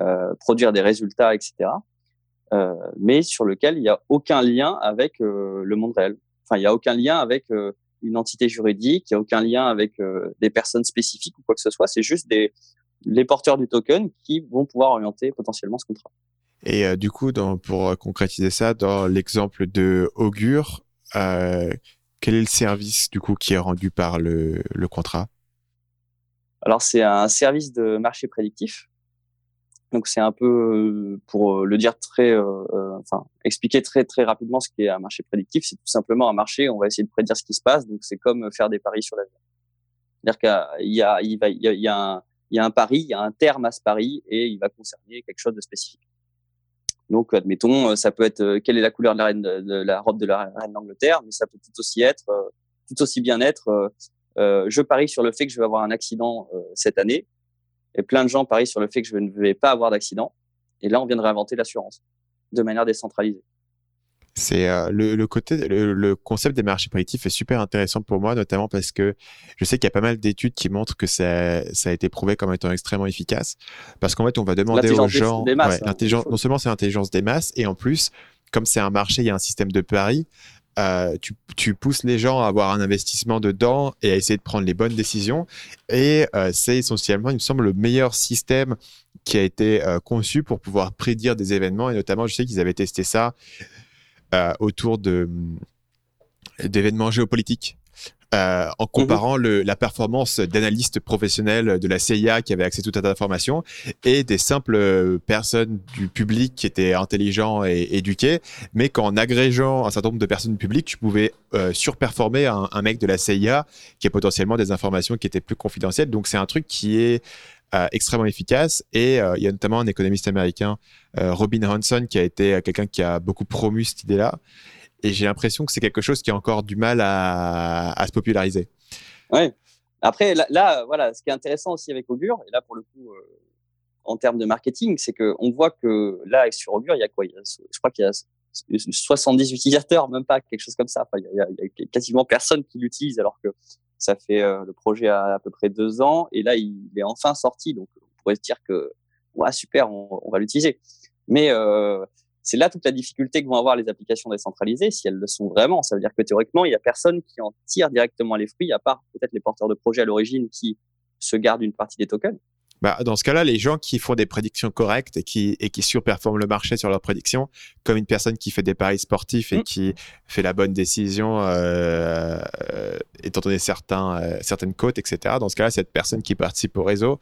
euh, produire des résultats, etc. Euh, mais sur lequel il n'y a aucun lien avec euh, le monde réel. Enfin, il n'y a aucun lien avec euh, une entité juridique, il n'y a aucun lien avec euh, des personnes spécifiques ou quoi que ce soit. C'est juste des, les porteurs du token qui vont pouvoir orienter potentiellement ce contrat. Et euh, du coup, dans, pour concrétiser ça, dans l'exemple de Augure, euh, quel est le service du coup qui est rendu par le, le contrat? Alors c'est un service de marché prédictif. Donc c'est un peu pour le dire très, enfin expliquer très très rapidement ce qu'est un marché prédictif. C'est tout simplement un marché. On va essayer de prédire ce qui se passe. Donc c'est comme faire des paris sur la vie. C'est-à-dire qu'il y a, un, pari, il y a un terme à ce pari et il va concerner quelque chose de spécifique. Donc, admettons, euh, ça peut être euh, quelle est la couleur de la, robe de la reine d'Angleterre, mais ça peut tout aussi être, euh, tout aussi bien être, euh, je parie sur le fait que je vais avoir un accident cette année, et plein de gens parient sur le fait que je ne vais pas avoir d'accident, et là, on vient de réinventer l'assurance de manière décentralisée. C'est euh, le, côté, le, concept des marchés prédictifs est super intéressant pour moi, notamment parce que je sais qu'il y a pas mal d'études qui montrent que ça, ça a été prouvé comme étant extrêmement efficace. Parce qu'en fait, on va demander aux gens, des masses, hein, non seulement c'est l'intelligence des masses, et en plus, comme c'est un marché, il y a un système de paris. Euh, tu, pousses les gens à avoir un investissement dedans et à essayer de prendre les bonnes décisions. Et euh, c'est essentiellement, il me semble, le meilleur système qui a été euh, conçu pour pouvoir prédire des événements. Et notamment, je sais qu'ils avaient testé ça autour de d'événements géopolitiques. Euh, en comparant le, la performance d'analystes professionnels de la CIA qui avaient accès à tout un tas d'informations et des simples personnes du public qui étaient intelligents et éduqués, mais qu'en agrégeant un certain nombre de personnes du public, tu pouvais euh, surperformer un, un, mec de la CIA qui a potentiellement des informations qui étaient plus confidentielles. Donc c'est un truc qui est euh, extrêmement efficace. Et euh, il y a notamment un économiste américain, euh, Robin Hanson, qui a été quelqu'un qui a beaucoup promu cette idée-là. Et j'ai l'impression que c'est quelque chose qui a encore du mal à, à se populariser. Ouais. Après, là, voilà, ce qui est intéressant aussi avec Augure, et là pour le coup, en termes de marketing, c'est qu'on voit que là, sur Augure, il y a quoi? Je crois qu'il y a 70 utilisateurs, même pas quelque chose comme ça. Il, y a, quasiment personne qui l'utilise, alors que ça fait euh, le projet a à peu près deux ans et là il est enfin sorti. Donc on pourrait se dire que ouais, super, on, va l'utiliser. Mais euh, c'est là toute la difficulté que vont avoir les applications décentralisées, si elles le sont vraiment. Ça veut dire que théoriquement, il n'y a personne qui en tire directement les fruits, à part peut-être les porteurs de projet à l'origine qui se gardent une partie des tokens. Bah, dans ce cas-là, les gens qui font des prédictions correctes et qui, et qui surperforment le marché sur leurs prédictions, comme une personne qui fait des paris sportifs et mm. qui fait la bonne décision, euh, euh, étant donné certains, euh, certaines cotes, etc. Dans ce cas-là, cette personne qui participe au réseau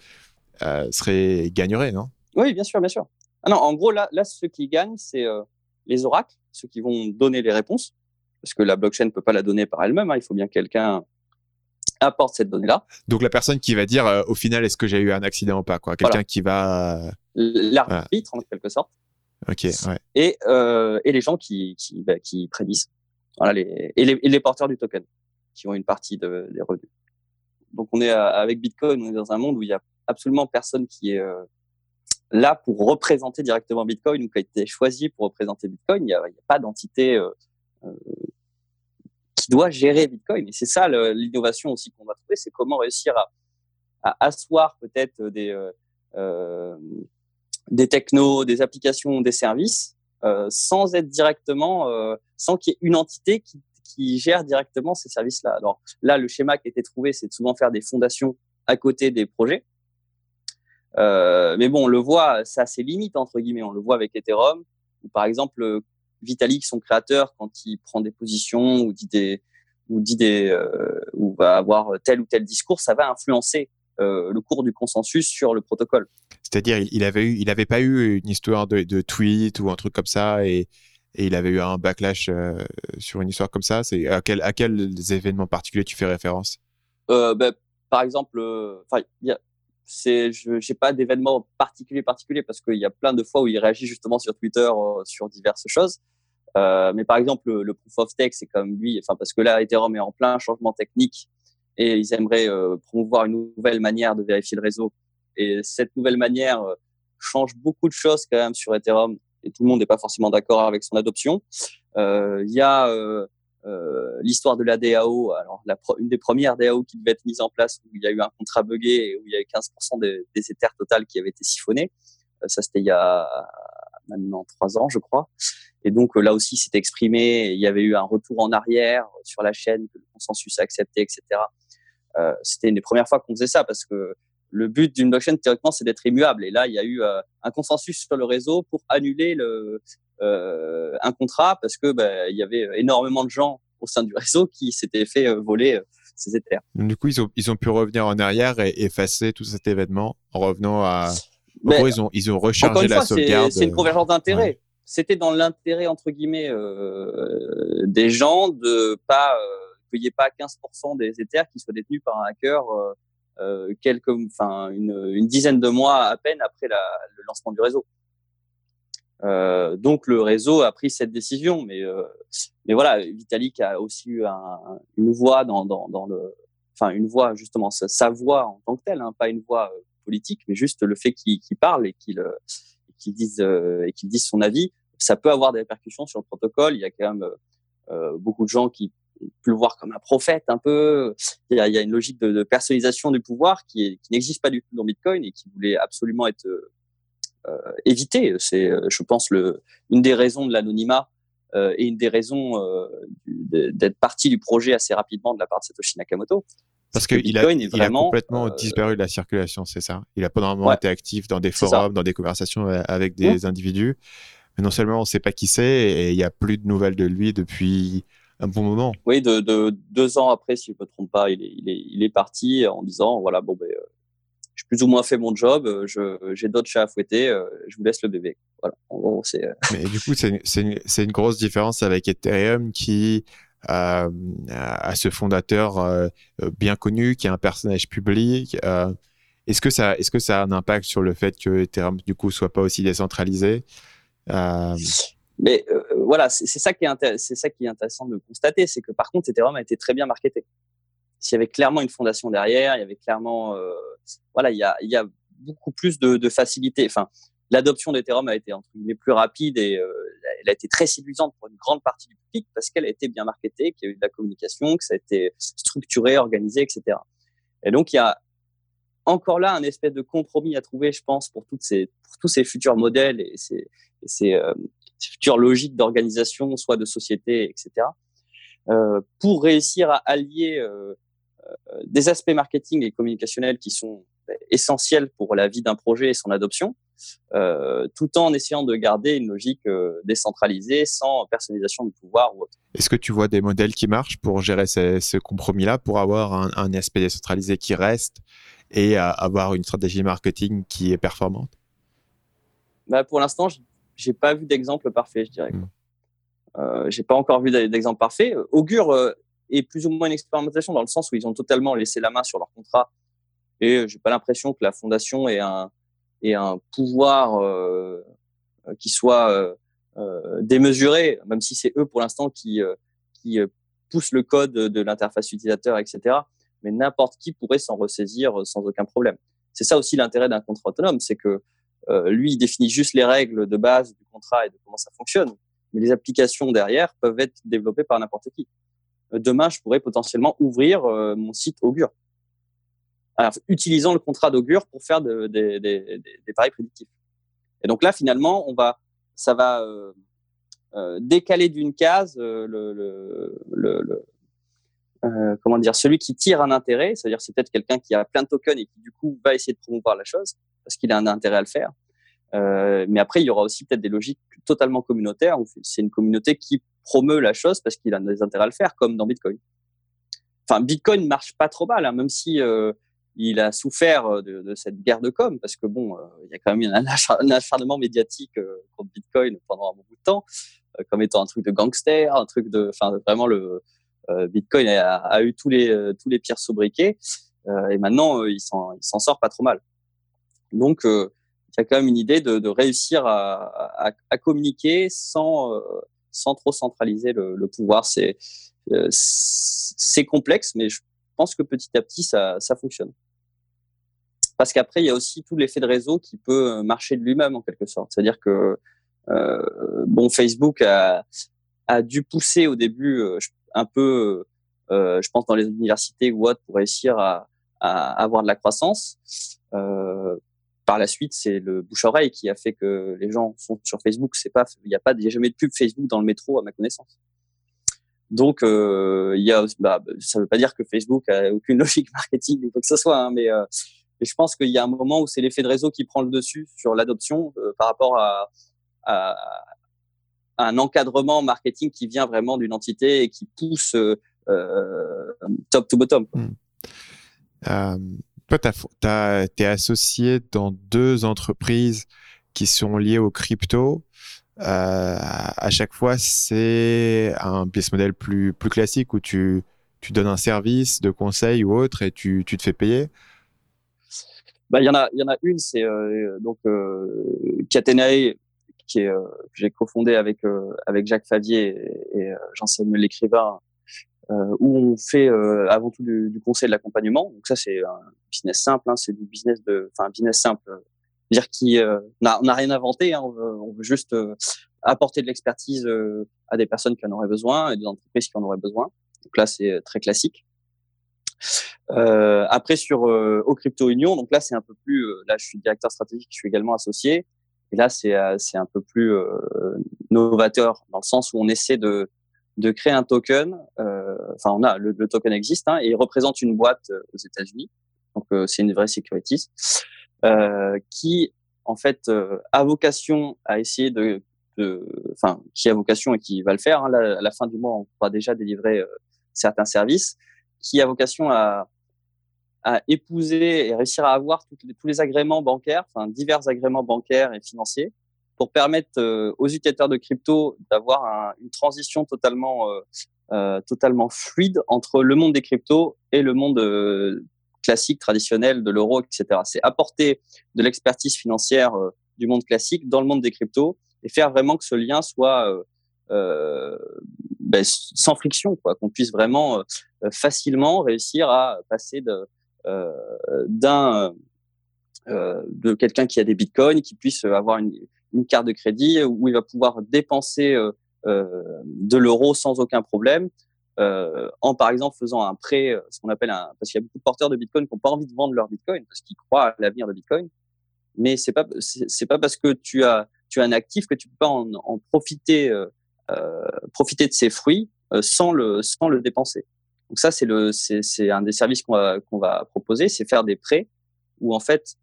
serait gagnerait, non? Oui, bien sûr, bien sûr. Ah non, en gros, là, là ceux qui gagnent, c'est euh, les oracles, ceux qui vont donner les réponses, parce que la blockchain ne peut pas la donner par elle-même. Hein, il faut bien quelqu'un apporte cette donnée-là. Donc la personne qui va dire euh, au final est-ce que j'ai eu un accident ou pas quoi, quelqu'un qui va l'arbitre en quelque sorte. Ok. Ouais. Et euh, et les gens qui qui, bah, qui prédisent. Voilà les et, les et les porteurs du token qui ont une partie de, des revenus. Donc on est avec Bitcoin, on est dans un monde où il y a absolument personne qui est euh, là pour représenter directement Bitcoin ou qui a été choisi pour représenter Bitcoin. Il n'y a, pas d'entité euh, euh qui doit gérer Bitcoin. Et c'est ça l'innovation aussi qu'on va trouver, c'est comment réussir à, à asseoir peut-être des, euh, euh, des technos, des applications, des services, euh, sans être directement, sans qu'il y ait une entité qui, qui gère directement ces services-là. Alors là, le schéma qui a été trouvé, c'est de souvent faire des fondations à côté des projets. Euh, mais bon, on le voit, ça a ses limites entre guillemets. On le voit avec Ethereum, où par exemple, Vitalik, son créateur, quand il prend des positions ou dit des ou dit des euh, ou va avoir tel ou tel discours, ça va influencer euh, le cours du consensus sur le protocole. C'est-à-dire, il avait eu, il avait pas eu une histoire de, de tweet ou un truc comme ça et, et il avait eu un backlash euh, sur une histoire comme ça. C'est à quel à quels événements particuliers tu fais référence? Euh, ben, Par exemple, euh, enfin, il c'est je j'ai pas d'événement particulier particulier parce qu'il y a plein de fois où il réagit justement sur Twitter euh, sur diverses choses. Euh, mais par exemple le, proof of stake c'est comme lui, enfin parce que là Ethereum est en plein changement technique et ils aimeraient euh, promouvoir une nouvelle manière de vérifier le réseau. Et cette nouvelle manière change beaucoup de choses quand même sur Ethereum et tout le monde n'est pas forcément d'accord avec son adoption. Il y a euh, l'histoire de la DAO, alors la une des premières DAO qui devait être mise en place où il y a eu un contrat buggé et où il y avait 15% des, des Ethers total qui avaient été siphonnés. Euh, ça, c'était il y a maintenant trois ans, je crois. Et donc là aussi, c'était exprimé. Il y avait eu un retour en arrière sur la chaîne que le consensus a accepté, etc. Euh, c'était une des premières fois qu'on faisait ça parce que le but d'une blockchain théoriquement c'est d'être immuable. Et là, il y a eu un consensus sur le réseau pour annuler le, un contrat parce que bah, il y avait énormément de gens au sein du réseau qui s'étaient fait voler ces Ethers. Du coup, ils ont, ils ont pu revenir en arrière et effacer tout cet événement en revenant à. ils ont, ils ont rechargé la sauvegarde. C'est une convergence d'intérêts. C'était dans l'intérêt, entre guillemets, euh, des gens de pas, euh, qu'il n'y ait pas 15% des Ethers qui soient détenus par un hacker euh, euh quelques, enfin, une, une, dizaine de mois à peine après la, le lancement du réseau. Euh, donc le réseau a pris cette décision, mais euh, mais voilà, Vitalik a aussi eu un, une voix dans, dans, dans, le, enfin une voix justement sa, voix en tant que telle, hein, pas une voix euh, politique, mais juste le fait qu'il parle et qu'il qu'il dise et qu'il dise son avis, ça peut avoir des répercussions sur le protocole. Il y a quand même euh, beaucoup de gens qui peuvent le voir comme un prophète un peu. Il y a, il y a une logique de, de, personnalisation du pouvoir qui, qui n'existe pas du tout dans Bitcoin et qui voulait absolument être euh, éviter. C'est, euh, je pense, le, une des raisons de l'anonymat euh, et une des raisons d'être parti du projet assez rapidement de la part de Satoshi Nakamoto. Parce qu'il a, il a complètement disparu de la circulation, c'est ça? Il a un moment été actif dans des forums, dans des conversations avec des individus. Mais non seulement on ne sait pas qui c'est, et il n'y a plus de nouvelles de lui depuis un bon moment. Oui, de, de deux ans après, si je ne me trompe pas, il est, il est, il est parti en disant voilà, bon, ben, j'ai plus ou moins fait mon job, euh, j'ai d'autres chats à fouetter, euh, je vous laisse le bébé. Voilà. En gros, c'est. Euh, Mais du coup, c'est une, une, grosse différence avec Ethereum qui euh, a ce fondateur euh, bien connu, qui est un personnage public. Euh, est-ce que ça, est-ce que ça a un impact sur le fait que Ethereum du coup soit pas aussi décentralisé Mais voilà, c'est ça qui est c'est ça qui est intéressant de constater, c'est que par contre Ethereum a été très bien marketé s'il y avait clairement une fondation derrière, il y avait clairement, euh, voilà, il y a, il y a beaucoup plus de, facilité. Enfin, l'adoption d'Ethereum a été entre guillemets plus rapide et euh, elle a été très séduisante pour une grande partie du public parce qu'elle a été bien marketée, qu'il y a eu de la communication, que ça a été structuré, organisé, etc. Et donc il y a encore là un espèce de compromis à trouver, je pense, pour toutes ces, pour tous ces futurs modèles et ces, et ces, euh, ces futures logiques d'organisation, soit de société, etc. Euh, pour réussir à allier euh, euh, des aspects marketing et communicationnels qui sont essentiels pour la vie d'un projet et son adoption, euh, tout en essayant de garder une logique décentralisée sans personnalisation du pouvoir ou autre. Est-ce que tu vois des modèles qui marchent pour gérer ce, ce compromis-là, pour avoir un, un, aspect décentralisé qui reste et avoir une stratégie marketing qui est performante? Bah Pour l'instant, j'ai pas vu d'exemple parfait, je dirais. Mmh. Euh, j'ai pas encore vu d'exemple parfait. Augure et plus ou moins une expérimentation dans le sens où ils ont totalement laissé la main sur leur contrat. Et j'ai pas l'impression que la fondation ait un, ait un pouvoir euh, qui soit euh, euh, démesuré, même si c'est eux pour l'instant qui, euh, qui euh, poussent le code de l'interface utilisateur, etc. Mais n'importe qui pourrait s'en ressaisir sans aucun problème. C'est ça aussi l'intérêt d'un contrat autonome, c'est que lui, il définit juste les règles de base du contrat et de comment ça fonctionne. Mais les applications derrière peuvent être développées par n'importe qui. Euh, demain, je pourrais potentiellement ouvrir euh, mon site Augure. Alors, utilisant le contrat d'Augure pour faire de, de, de, des paris prédictifs. Et donc là, finalement, on va, ça va euh, euh décaler d'une case le, le, le, euh, comment dire, celui qui tire un intérêt, c'est-à-dire c'est peut-être quelqu'un qui a plein de tokens et qui du coup va essayer de promouvoir la chose parce qu'il a un intérêt à le faire. Euh, mais après, il y aura aussi peut-être des logiques totalement communautaires où c'est une communauté qui promeut la chose parce qu'il a des intérêts à le faire, comme dans Bitcoin. Enfin, Bitcoin marche pas trop mal, hein, même si euh, il a souffert de, de, cette guerre de com, parce que bon, euh, il y a quand même un, acharnement médiatique euh, contre Bitcoin pendant un bon bout de temps, euh, comme étant un truc de gangster, un truc de, enfin, vraiment le Bitcoin a, a, eu tous les tous les pires sobriquets, et maintenant il s'en sort pas trop mal. Donc il y a quand même une idée de, de réussir à, à, à, communiquer sans sans trop centraliser le, le pouvoir. C'est euh, c'est complexe, mais je pense que petit à petit, ça, ça fonctionne. Parce qu'après, il y a aussi tout l'effet de réseau qui peut marcher de lui-même en quelque sorte. C'est-à-dire que euh, bon, Facebook a, a dû pousser au début euh, un peu, euh, je pense, dans les universités ou autres pour réussir à, avoir de la croissance. Euh, par la suite, c'est le bouche-oreille qui a fait que les gens sont sur Facebook. C'est pas, il n'y a pas, y a jamais de pub Facebook dans le métro à ma connaissance. Donc, euh, il y a, bah, ça veut pas dire que Facebook a aucune *laughs* logique marketing ou quoi que ce soit, hein, mais, euh, je pense qu'il y a un moment où c'est l'effet de réseau qui prend le dessus sur l'adoption par rapport à, un encadrement marketing qui vient vraiment d'une entité et qui pousse top to bottom. Hmm. toi, tu es associé dans deux entreprises qui sont liées au crypto. Euh, à chaque fois, c'est un business model plus, plus classique où tu, tu donnes un service de conseil ou autre et tu, tu te fais payer bah, il y en a, y en a une, c'est euh, donc euh, Catenae, euh, que j'ai cofondé avec euh, avec Jacques Favier et, et Jean-Samuel l'écrivain, où on fait avant tout du, du conseil de l'accompagnement. Donc ça, c'est un business simple, hein, c'est du business de, enfin business simple dire qui euh, n'a rien inventé. Hein, on, veut, on, juste euh, apporter de l'expertise euh, à des personnes qui en auraient besoin et des entreprises qui en auraient besoin. Donc là, c'est très classique. Euh, après sur euh, au Crypto Union, donc là c'est un peu plus, là je suis directeur stratégique, je suis également associé, et là c'est c'est un peu plus novateur dans le sens où on essaie de de créer un token. Enfin on a le, token existe hein, et il représente une boîte aux États-Unis, donc c'est une vraie securities. Euh, qui en fait euh, a vocation à essayer de, enfin qui a vocation et qui va le faire. Hein, à la fin du mois, on pourra déjà délivrer euh, certains services, qui a vocation à à épouser et réussir à avoir tous les agréments bancaires, enfin divers agréments bancaires et financiers, pour permettre aux utilisateurs de crypto d'avoir un, une transition totalement euh, totalement fluide entre le monde des cryptos et le monde classique, traditionnel de l'euro, etc. C'est apporter de l'expertise financière euh, du monde classique dans le monde des cryptos et faire vraiment que ce lien soit euh, euh ben, sans friction, quoi, qu'on puisse vraiment euh, facilement réussir à passer de d'un de quelqu'un qui a des bitcoins, qui puisse avoir une, une, carte de crédit où il va pouvoir dépenser de l'euro sans aucun problème, euh, en par exemple faisant un prêt, euh, ce qu'on appelle un, parce qu'il y a beaucoup de porteurs de Bitcoin qui n'ont pas envie de vendre leur Bitcoin parce qu'ils croient à l'avenir de Bitcoin. Mais c'est pas c'est pas parce que tu as tu as un actif que tu peux pas en, en profiter euh, euh profiter de ses fruits euh, sans le sans le dépenser. Donc ça c'est le c'est un des services qu'on va qu'on va proposer, c'est faire des prêts où en fait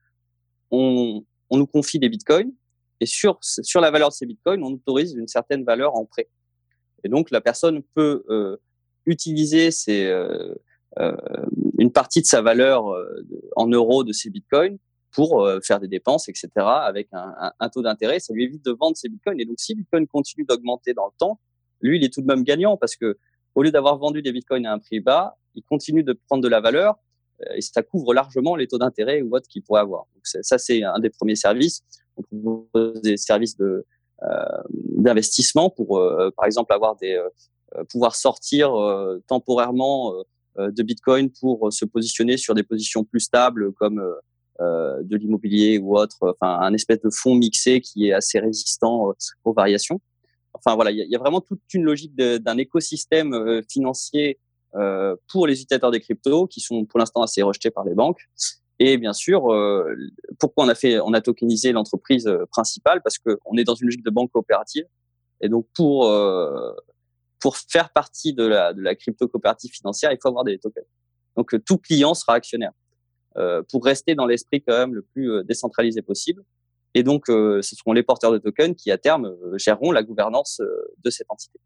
on on nous confie des Bitcoins et sur sur la valeur de ces Bitcoins on autorise une certaine valeur en prêt. Et donc la personne peut euh, utiliser c'est euh, euh, une partie de sa valeur euh, en euros de ses bitcoins pour faire des dépenses, etc., avec un, un, un taux d'intérêt. Ça lui évite de vendre ses bitcoins. Et donc, si Bitcoin continue d'augmenter dans le temps, lui, il est tout de même gagnant parce que au lieu d'avoir vendu des bitcoins à un prix bas, il continue de prendre de la valeur et ça couvre largement les taux d'intérêt ou autres qu'il pourrait avoir. Donc, ça, c'est un des premiers services. On propose des services de euh, d'investissement pour, euh, par exemple, avoir des euh, pouvoir sortir euh, temporairement euh, de Bitcoin pour se positionner sur des positions plus stables comme de l'immobilier ou autre, enfin un espèce de fonds mixé qui est assez résistant aux variations. Enfin voilà, il y, a vraiment toute une logique d'un écosystème financier pour les utilisateurs des cryptos qui sont pour l'instant assez rejetés par les banques. Et bien sûr, pourquoi on a fait, on a tokenisé l'entreprise principale? Parce qu'on est dans une logique de banque coopérative. Et donc pour pour faire partie de la, de la crypto coopérative financière, il faut avoir des tokens. Donc euh, tout client sera actionnaire euh, pour rester dans l'esprit quand même le plus euh, décentralisé possible. Et donc euh, ce seront les porteurs de tokens qui à terme euh, géreront la gouvernance de cette entité.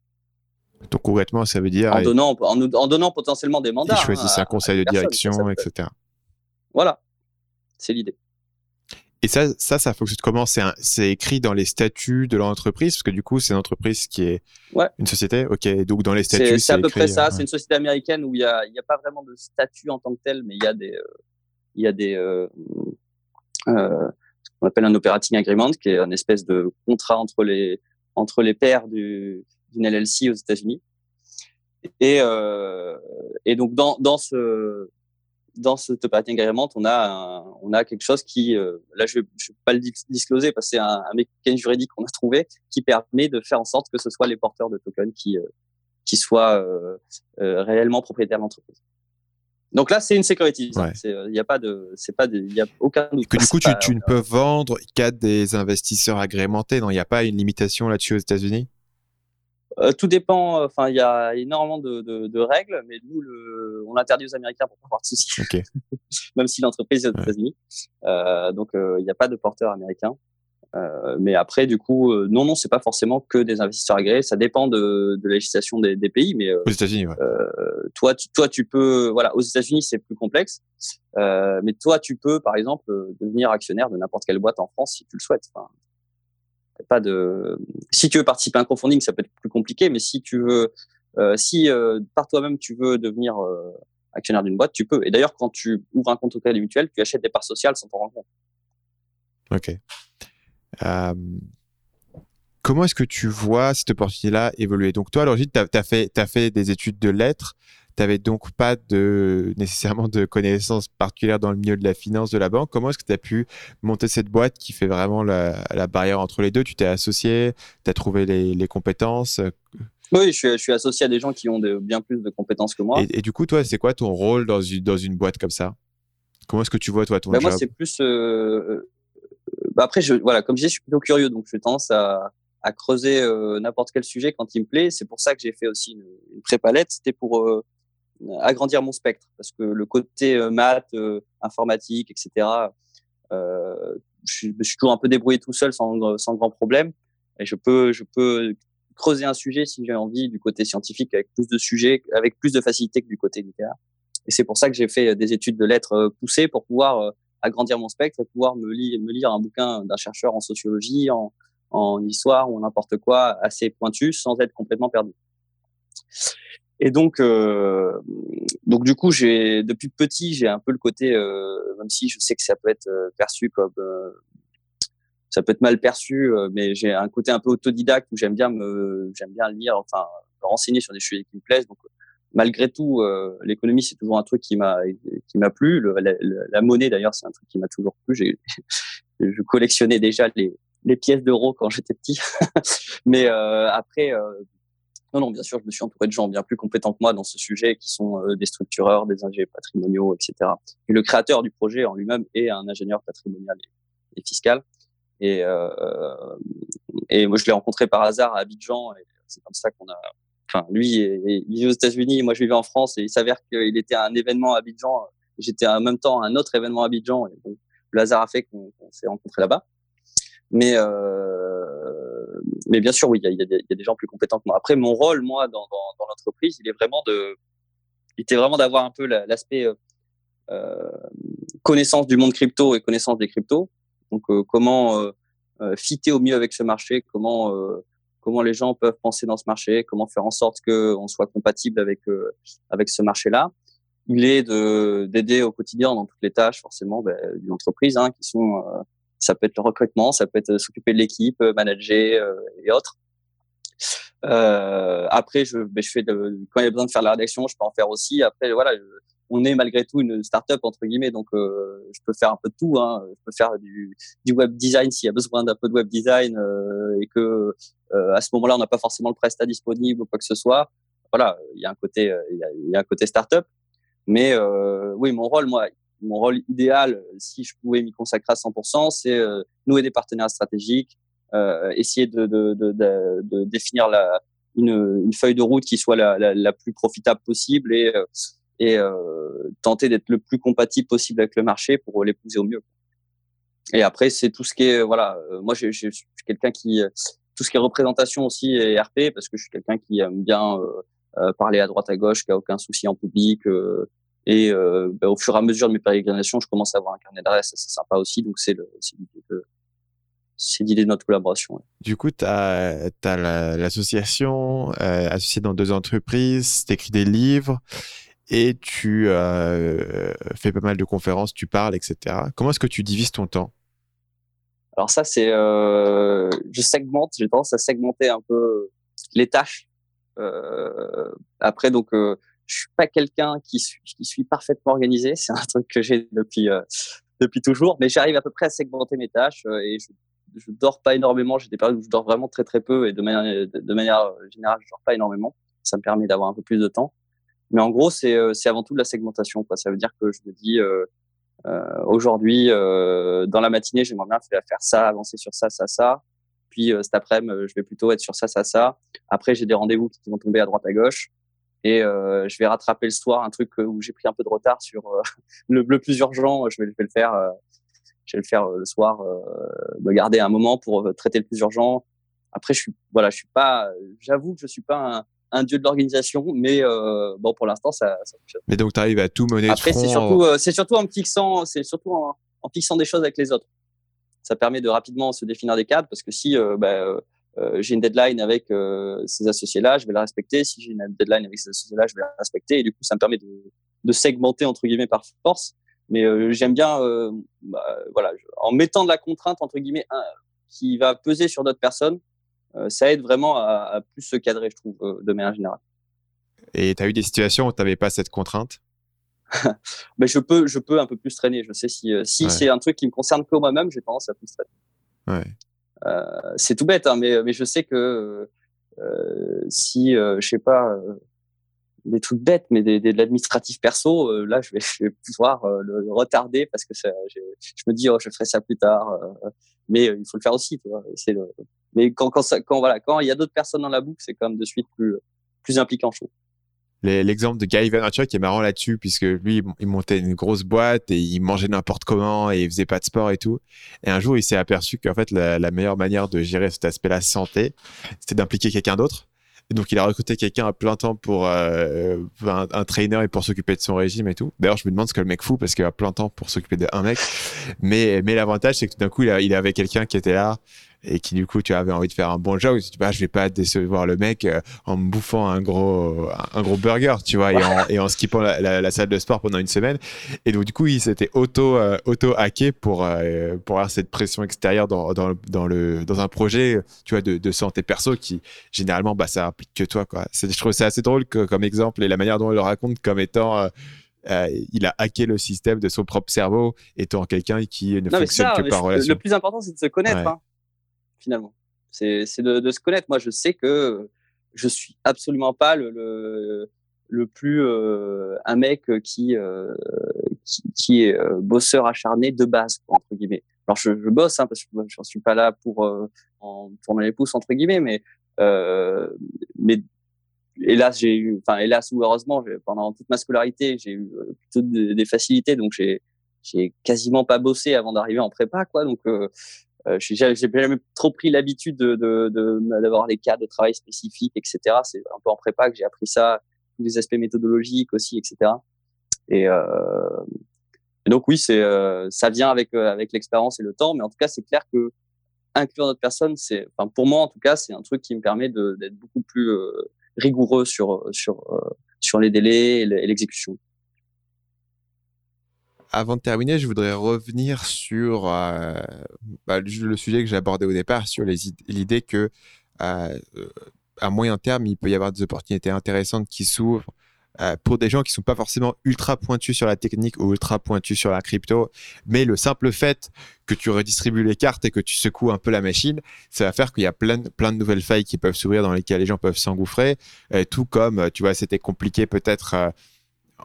Donc concrètement, ça veut dire en donnant en, en donnant potentiellement des mandats. Ils choisissent un conseil de direction, etc. Voilà, c'est l'idée. Et ça, ça, ça fonctionne comment? C'est écrit dans les statuts de l'entreprise? Parce que du coup, c'est une entreprise qui est ouais. une société. Ok, donc dans les statuts, c'est à peu près ça. Ouais. C'est une société américaine où il n'y a, y a pas vraiment de statut en tant que tel, mais il y a des, euh, il y a des, euh, euh, qu'on appelle un operating agreement, qui est une espèce de contrat entre les, entre les pairs d'une LLC aux États-Unis. Et, euh, et donc dans, dans ce dans ce operating agreement, on a on a quelque chose qui, euh, là je ne vais pas le discloser parce que c'est un, un, mécanisme juridique qu'on a trouvé qui permet de faire en sorte que ce soit les porteurs de tokens qui, euh, qui soient euh, euh réellement propriétaires de l'entreprise. Donc là, c'est une sécurité. Il ouais. n'y a pas de, c'est pas, il y a aucun. Que du coup, tu, tu ne peux vendre qu'à des investisseurs agrémentés. Non, il n'y a pas une limitation là-dessus aux États-Unis? tout dépend. Enfin, il y a énormément de, de, de, règles, mais nous, le, on l'interdit aux Américains pour pas avoir de soucis. Même si l'entreprise est aux États-Unis. Euh, donc, il n'y a pas de porteur américain. Euh, mais après, du coup, euh, non, non, c'est pas forcément que des investisseurs agréés. Ça dépend de, de la législation des, des pays. Mais aux États-Unis, ouais. toi, tu, toi, tu peux. Voilà, aux États-Unis, c'est plus complexe. mais toi, tu peux, par exemple, devenir actionnaire de n'importe quelle boîte en France si tu le souhaites. Enfin, pas de. Si tu veux participer à un crowdfunding, ça peut être plus compliqué, mais si tu veux, euh, si euh, par toi-même tu veux devenir euh, actionnaire d'une boîte, tu peux. Et d'ailleurs, quand tu ouvres un compte au crédit mutuel, tu achètes des parts sociales sans t'en rendre compte. Ok. Comment est-ce que tu vois cette opportunité-là évoluer? Donc toi, à l'origine, tu as, fait, as fait des études de lettres tu n'avais donc pas de, *laughs* nécessairement de connaissances particulières dans le milieu de la finance de la banque. Comment est-ce que tu as pu monter cette boîte qui fait vraiment la, barrière entre les deux? Tu t'es associé, tu as trouvé les, compétences oui, je suis, associé à des gens qui ont bien plus de compétences que moi. Et, du coup, toi, c'est quoi ton rôle dans une, dans une boîte comme ça? Comment est-ce que tu vois, toi, ton bah, job? Moi, c'est plus. Euh, euh, bah, après, voilà, comme je disais, je suis plutôt curieux, donc je tendance à, creuser euh, n'importe quel sujet quand il me plaît. C'est pour ça que j'ai fait aussi une, une prépalette. C'était pour agrandir mon spectre parce que le côté euh, maths, euh, informatique, etc. Euh, je, je, suis toujours un peu débrouillé tout seul sans, sans grand problème et je peux je peux creuser un sujet si j'ai envie du côté scientifique avec plus de sujets avec plus de facilité que du côté littéraire. Et c'est pour ça que j'ai fait des études de lettres poussées pour pouvoir agrandir mon spectre et pouvoir me, lire, un bouquin d'un chercheur en sociologie, en, histoire ou n'importe quoi assez pointu sans être complètement perdu. Et donc, euh, donc du coup, depuis petit, j'ai un peu le côté, euh, même si je sais que ça peut être euh, perçu comme, ça peut être mal perçu, mais j'ai un côté un peu autodidacte où j'aime bien me, j'aime bien lire, enfin, me renseigner sur des sujets qui me plaisent. Malgré tout, l'économie c'est toujours un truc qui m'a, qui m'a plu. Le, la, la, monnaie d'ailleurs, c'est un truc qui m'a toujours plu. J'ai, *laughs* je collectionnais déjà les, les pièces d'euros quand j'étais petit, *laughs* mais après non, non, bien sûr, je me suis entouré de gens bien plus compétents que moi dans ce sujet, qui sont euh, des structureurs, des ingénieurs patrimoniaux, etc. Et le créateur du projet en lui-même est un ingénieur patrimonial et, fiscal. Et, euh, et moi, je l'ai rencontré par hasard à Abidjan, et c'est comme ça qu'on a. Enfin, lui, il vit aux États-Unis, moi, je vivais en France, et il s'avère qu'il était à un événement à Abidjan. J'étais en même temps à un autre événement à Abidjan, et le hasard a fait qu'on s'est rencontrés là-bas. Mais euh, mais bien sûr, oui, il y a, des gens plus compétents que moi. Après, mon rôle, moi, dans, l'entreprise, il est vraiment de, il était vraiment d'avoir un peu l'aspect euh, euh, connaissance du monde crypto et connaissance des cryptos. Donc, euh, comment euh, fitter au mieux avec ce marché, comment comment les gens peuvent penser dans ce marché, comment faire en sorte qu'on soit compatible avec avec ce marché-là. Il est de d'aider au quotidien dans toutes les tâches, forcément, ben, d'une entreprise, hein, qui sont ça peut être le recrutement, ça peut être euh, s'occuper de l'équipe, euh, manager euh, et autres. Euh, après, je, ben, je fais de, quand il y a besoin de faire la rédaction, je peux en faire aussi. Après, voilà, on est malgré tout une start-up entre guillemets, donc euh, je peux faire un peu de tout. Hein. Je peux faire du, du web design s'il y a besoin d'un peu de web design euh, et que à ce moment-là, on n'a pas forcément le prestat disponible ou quoi que ce soit. Voilà, il y a un côté, il y a, il y a un côté start-up. Mais oui, mon rôle, moi, mon rôle idéal, si je pouvais m'y consacrer à 100%, c'est euh, nouer des partenaires stratégiques, euh, essayer de, de, de, de définir la, une, une, feuille de route qui soit la, la, la plus profitable possible et, euh, et euh, tenter d'être le plus compatible possible avec le marché pour l'épouser au mieux. Et après, c'est tout ce qui est, voilà, moi je, suis quelqu'un qui, tout ce qui est représentation aussi et RP, parce que je suis quelqu'un qui aime bien parler à droite à gauche, qui a aucun souci en public, et euh, bah, au fur et à mesure de mes pérégrinations, je commence à avoir un carnet d'adresses, c'est sympa aussi. Donc c'est l'idée de, notre collaboration. Du coup, tu as, l'association, euh, associée dans deux entreprises, tu écris des livres et tu euh, fais pas mal de conférences, tu parles, etc. Comment est-ce que tu divises ton temps? Alors ça, c'est... Euh, je segmente, j'ai tendance à segmenter un peu les tâches. Euh, après, donc je suis pas quelqu'un qui suis, parfaitement organisé. *laughs* C'est un truc que j'ai depuis depuis toujours, mais j'arrive à peu près à segmenter mes tâches et je, je dors pas énormément. J'ai des périodes où je dors vraiment très très peu et de manière de, manière générale, je dors pas énormément. Ça me permet d'avoir un peu plus de temps. Mais en gros, c'est euh, c'est avant tout de la segmentation. Quoi. Ça veut dire que je me dis euh, aujourd'hui, dans la matinée, j'aimerais bien faire ça, avancer sur ça, ça, ça. puis cet après-midi, je vais plutôt être sur ça, ça, ça. Après, j'ai des rendez-vous qui vont tomber à droite, à gauche. Et je vais rattraper le soir un truc où j'ai pris un peu de retard sur *laughs* le, plus urgent. Je vais, je vais le faire. je vais le faire le soir. me garder un moment pour traiter le plus urgent. Après, je suis voilà, je suis pas. J'avoue que je suis pas un, un dieu de l'organisation, mais euh, bon, pour l'instant, ça, ça, fonctionne. Mais donc, tu arrives à tout mener Après, c'est surtout, euh, c'est surtout en fixant, c'est surtout en, fixant des choses avec les autres. Ça permet de rapidement se définir des cadres, parce que si euh, bah, j'ai une deadline avec ces associés-là, je vais la respecter. Si j'ai une deadline avec ces associés-là, je vais la respecter. Et du coup, ça me permet de, de segmenter entre guillemets par force. Mais j'aime bien, bah, voilà, en mettant de la contrainte entre guillemets qui va peser sur d'autres personnes, euh, ça aide vraiment à, plus se cadrer, je trouve, euh, de manière générale. Et tu as eu des situations où tu n'avais pas cette contrainte? Mais *laughs* je peux, je peux un peu plus traîner. Je sais si, euh, si c'est un truc qui me concerne que moi-même, j'ai tendance à plus traîner. c'est tout bête, hein, mais, mais je sais que si, je sais pas, des trucs bêtes, mais des, de l'administratif perso, là, je vais, *laughs* je vais pouvoir le, retarder parce que je me dis, oh, je ferai ça plus tard. mais il faut le faire aussi. C'est le, mais quand, quand, ça, quand voilà, quand il y a d'autres personnes dans la boucle, c'est quand même de suite plus, plus impliquant, je. L'exemple de Guy Vaynerchuk qui est marrant là-dessus, puisque lui, il montait une grosse boîte et il mangeait n'importe comment et il faisait pas de sport et tout. Et un jour, il s'est aperçu qu'en fait, la, la, meilleure manière de gérer cet aspect-là santé, c'était d'impliquer quelqu'un d'autre. Donc, il a recruté quelqu'un à plein temps pour euh, un, un, trainer et pour s'occuper de son régime et tout. D'ailleurs, je me demande ce que le mec fout parce qu'il a plein temps pour s'occuper d'un mec. Mais, mais l'avantage, c'est que tout d'un coup, il avait quelqu'un qui était là et qui du coup tu avais envie de faire un bon job, tu dis bah je vais pas décevoir le mec euh, en me bouffant un gros un gros burger, tu vois, et en, et en skippant la, la, salle de sport pendant une semaine. Et donc du coup il s'était auto euh, auto hacké pour euh, pour avoir cette pression extérieure dans, dans, dans, le dans un projet, tu vois, de, de santé perso qui généralement bah ça implique que toi quoi. Je trouve c'est assez drôle que, comme exemple et la manière dont il le raconte comme étant il a hacké le système de son propre cerveau étant quelqu'un qui ne fonctionne que par relation. Le plus important, c'est de se connaître. Hein finalement. C'est de, de, se connaître. Moi, je sais que je suis absolument pas le, le, plus euh, un mec qui, euh, qui, est euh, bosseur acharné de base, entre guillemets. Alors, je, bosse, hein, parce que je ne suis pas là pour en tourner les pouces, entre guillemets, mais, mais hélas, hélas ou heureusement, pendant toute ma scolarité, j'ai eu plutôt des, facilités, donc j'ai j'ai quasiment pas bossé avant d'arriver en prépa, quoi. Donc, euh, j'ai jamais trop pris l'habitude de d'avoir de, des cas de travail spécifiques, etc. C'est un peu en prépa que j'ai appris ça, tous les aspects méthodologiques aussi, etc. Et, euh, donc oui, euh, ça vient avec euh, avec l'expérience et le temps, mais en tout cas, c'est clair que inclure notre personne, c'est, enfin pour moi en tout cas, c'est un truc qui me permet d'être beaucoup plus euh, rigoureux sur sur sur les délais et l'exécution avant de terminer, je voudrais revenir sur euh, bah, le sujet que j'ai abordé au départ, sur l'idée que euh, à moyen terme, il peut y avoir des opportunités intéressantes qui s'ouvrent euh, pour des gens qui sont pas forcément ultra pointus sur la technique ou ultra pointus sur la crypto, mais le simple fait que tu redistribues les cartes et que tu secoues un peu la machine, ça va faire qu'il y a plein de nouvelles failles qui peuvent s'ouvrir dans lesquelles les gens peuvent s'engouffrer, tout comme, tu vois, c'était compliqué peut-être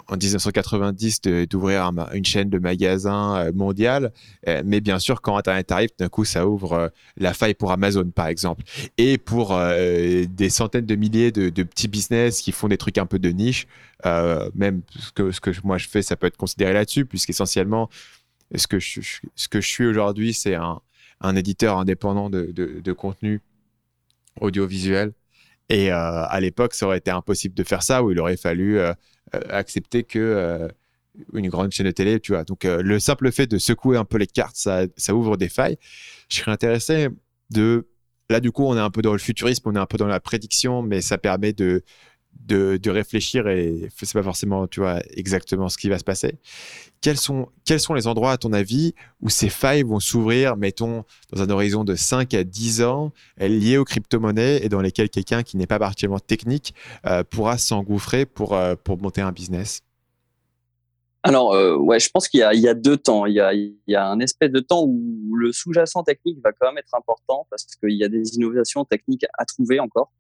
en 1990 d'ouvrir une chaîne de magasins euh, mondiale, euh, mais bien sûr quand Internet arrive, d'un coup ça ouvre euh, la faille pour Amazon par exemple, et pour des centaines de milliers de, petits business qui font des trucs un peu de niche, même ce que, moi je fais, ça peut être considéré là-dessus, puisqu'essentiellement ce que je, ce que je suis aujourd'hui, c'est un, éditeur indépendant de, contenu audiovisuel. Et à l'époque, ça aurait été impossible de faire ça, où il aurait fallu accepter que euh, une grande chaîne de télé, tu vois. Donc, euh, le simple fait de secouer un peu les cartes, ça, ça ouvre des failles. Je serais intéressé de. Là, du coup, on est un peu dans le futurisme, on est un peu dans la prédiction, mais ça permet de, de, réfléchir et c'est pas forcément, tu vois, exactement ce qui va se passer. Quels sont, quels sont les endroits, à ton avis, où ces failles vont s'ouvrir, mettons, dans un horizon de 5 à 10 ans, liées aux crypto-monnaies et dans lesquelles quelqu'un qui n'est pas particulièrement technique euh, pourra s'engouffrer pour, euh, pour monter un business? Alors, euh, ouais, je pense qu'il y, y, a deux temps. Il y a, il y a un espèce de temps où le sous-jacent technique va quand même être important parce qu'il y a des innovations techniques à trouver encore.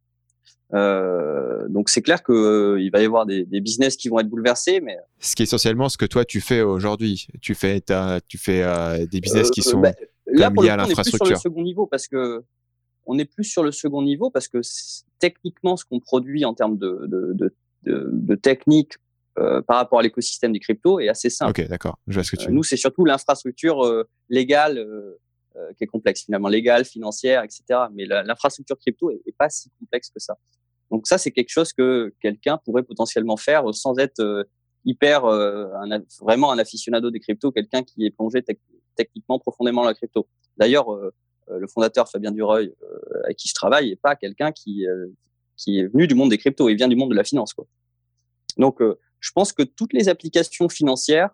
Euh, donc c'est clair que euh, il va y avoir des, des, business qui vont être bouleversés, mais ce qui est essentiellement ce que toi tu fais aujourd'hui. Tu fais, tu fais euh, des business qui sont bah, là, pour liés à l'infrastructure. Plus sur le second niveau parce que on est plus sur le second niveau parce que techniquement, ce qu'on produit en termes de, de, de, de, technique euh, par rapport à l'écosystème des cryptos est assez simple. Ok, d'accord. Je vois ce que tu euh, Nous, c'est surtout l'infrastructure euh, légale qui est complexe finalement, légale, financière, etc. Mais l'infrastructure crypto est, pas si complexe que ça. Donc ça, c'est quelque chose que quelqu'un pourrait potentiellement faire sans être hyper un, vraiment un aficionado des cryptos, quelqu'un qui est plongé techniquement profondément dans la crypto. D'ailleurs, le fondateur Fabien Dureuil, avec qui je travaille, n'est pas quelqu'un qui qui est venu du monde des cryptos, il vient du monde de la finance. Quoi. Donc, je pense que toutes les applications financières,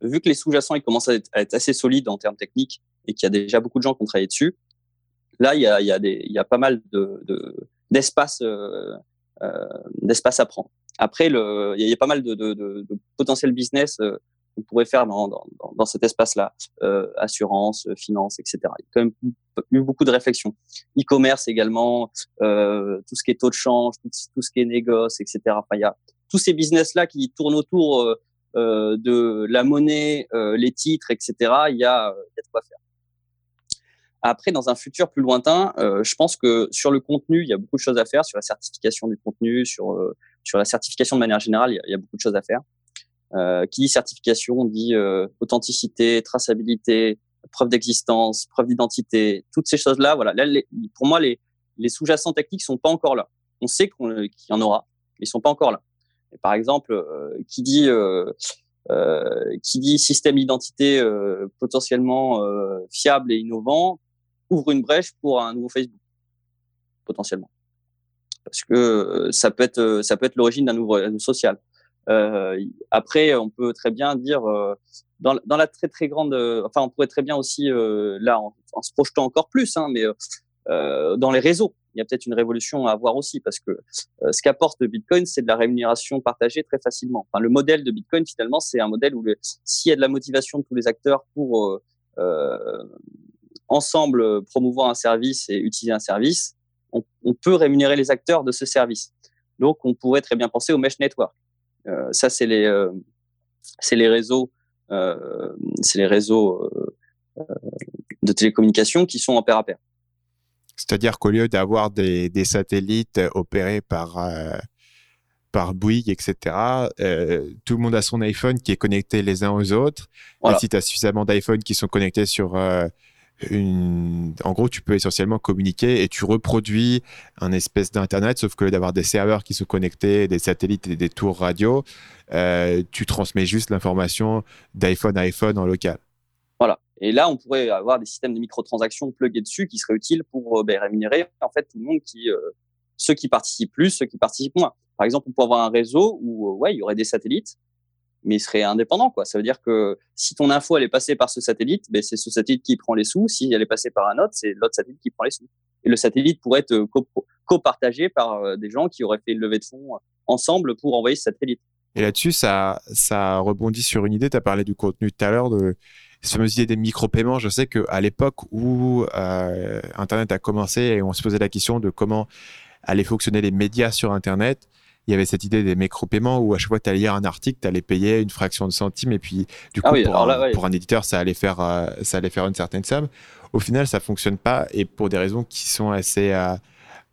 vu que les sous-jacents ils commencent à être, assez solides en termes techniques et qu'il y a déjà beaucoup de gens qui ont travaillé dessus, là il y a, il y a, il y a pas mal de, d'espace euh, euh, d'espace à prendre. Après, il y a pas mal de, de, de, de business euh, qu'on pourrait faire dans, dans, dans cet espace-là, euh, assurance, finance, etc. Il y a quand même eu beaucoup de réflexions. E-commerce également, euh, tout ce qui est taux de change, tout, ce qui est négoce, etc. Enfin, il y a tous ces business-là qui tournent autour euh, de la monnaie, les titres, etc., il y a, il y a de quoi faire. Après, dans un futur plus lointain, euh, je pense que sur le contenu, il y a beaucoup de choses à faire, sur la certification du contenu, sur, euh, sur la certification de manière générale, il y a, beaucoup de choses à faire. Euh, qui dit certification dit authenticité, traçabilité, preuve d'existence, preuve d'identité, toutes ces choses-là. Voilà, là, pour moi, les, les sous-jacents techniques sont pas encore là. On sait qu'il y en aura, mais ils sont pas encore là. Et par exemple, euh, qui dit euh, euh, qui dit système d'identité potentiellement fiable et innovant ouvre une brèche pour un nouveau Facebook potentiellement parce que ça peut être ça peut être l'origine d'un nouveau réseau social. Euh, après, on peut très bien dire dans, dans, la très très grande, enfin, on pourrait très bien aussi là en, se projetant encore plus, hein, mais dans les réseaux il y a peut-être une révolution à avoir aussi parce que euh, ce qu'apporte Bitcoin, c'est de la rémunération partagée très facilement. Enfin, le modèle de Bitcoin, finalement, c'est un modèle où s'il y a de la motivation de tous les acteurs pour euh, euh ensemble promouvoir un service et utiliser un service, on, on, peut rémunérer les acteurs de ce service. Donc, on pourrait très bien penser au mesh network. Euh, ça, c'est les, euh, c'est les réseaux, c'est les réseaux de télécommunications qui sont en pair à pair. C'est-à-dire qu'au lieu d'avoir des, des, satellites opérés par, euh, par Bouygues, etc., euh, tout le monde a son iPhone qui est connecté les uns aux autres. Et si tu as suffisamment d'iPhone qui sont connectés sur euh, En gros, tu peux essentiellement communiquer et tu reproduis un espèce d'Internet, sauf que d'avoir des serveurs qui sont connectés, des satellites et des tours radio, euh, tu transmets juste l'information d'iPhone à iPhone en local. Voilà. Et là, on pourrait avoir des systèmes de microtransactions plugués dessus qui seraient utiles pour euh, ben, rémunérer en fait tout le monde qui, euh, ceux qui participent plus, ceux qui participent moins. Par exemple, on pourrait avoir un réseau où ouais, il y aurait des satellites, mais il serait indépendant. Quoi. Ça veut dire que si ton info elle est passée par ce satellite, ben, c'est ce satellite qui prend les sous. Si elle est passée par un autre, c'est l'autre satellite qui prend les sous. Et le satellite pourrait être copartagé par des gens qui auraient fait une levée de fonds ensemble pour envoyer ce satellite. Et là-dessus, ça, ça rebondit sur une idée. Tu as parlé du contenu tout à l'heure de cette fameuse idée des micro-paiements, je sais qu'à l'époque où euh, Internet a commencé et on se posait la question de comment allaient fonctionner les médias sur Internet, il y avait cette idée des micro-paiements où à chaque fois tu allais lire un article, tu allais payer une fraction de centime et puis du ah coup, pour, un, pour, un, éditeur, ça allait, faire, euh, ça allait faire une certaine somme. Au final, ça fonctionne pas et pour des raisons qui sont assez, euh,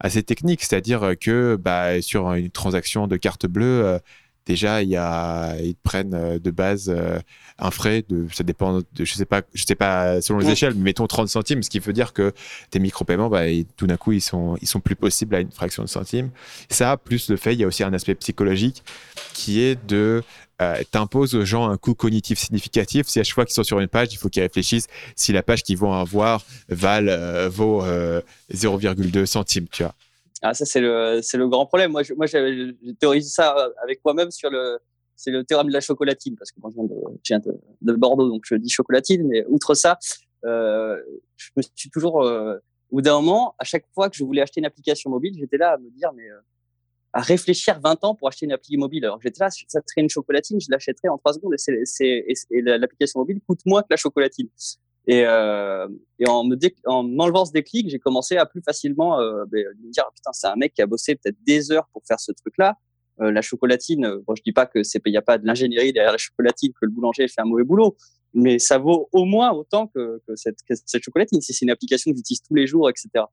assez techniques, c'est-à-dire que bah, sur une transaction de carte bleue, euh, déjà il y a ils prennent euh, de base euh, un frais de ça dépend de je sais pas je sais pas selon les échelles mais mettons 30 centimes ce qui veut dire que tes micro-paiements bah, tout d'un coup ils sont ils sont plus possibles à une fraction de centime ça plus le fait il y a aussi un aspect psychologique qui est de euh, t'imposes aux gens un coût cognitif significatif. Si à chaque fois qu'ils sont sur une page, il faut qu'ils réfléchissent si la page qu'ils vont avoir valent, vaut 0,2 centimes, tu vois. Ah, ça, c'est le, le grand problème. Moi, je, moi, j'ai théorisé ça euh, avec moi-même sur le, le théorème de la chocolatine, parce que moi, je viens de, de, Bordeaux, donc je dis chocolatine, mais outre ça, euh, je me suis toujours, euh, au bout d'un moment, à chaque fois que je voulais acheter une application mobile, j'étais là à me dire, mais, euh, à réfléchir 20 ans pour acheter une application mobile. Alors, j'étais là, ça serait une chocolatine, je l'achèterais en 3 secondes, et l'application mobile coûte moins que la chocolatine. Et, euh, et en me en enlevant ce déclic, j'ai commencé à plus facilement euh, ben, me dire putain c'est un mec qui a bossé peut-être des heures pour faire ce truc-là. la chocolatine, bon, je dis pas que c'est, il n'y a pas de l'ingénierie derrière la chocolatine, que le boulanger fait un mauvais boulot, mais ça vaut au moins autant que, que, cette, cette, chocolatine. Si c'est une application que j'utilise tous les jours, etc.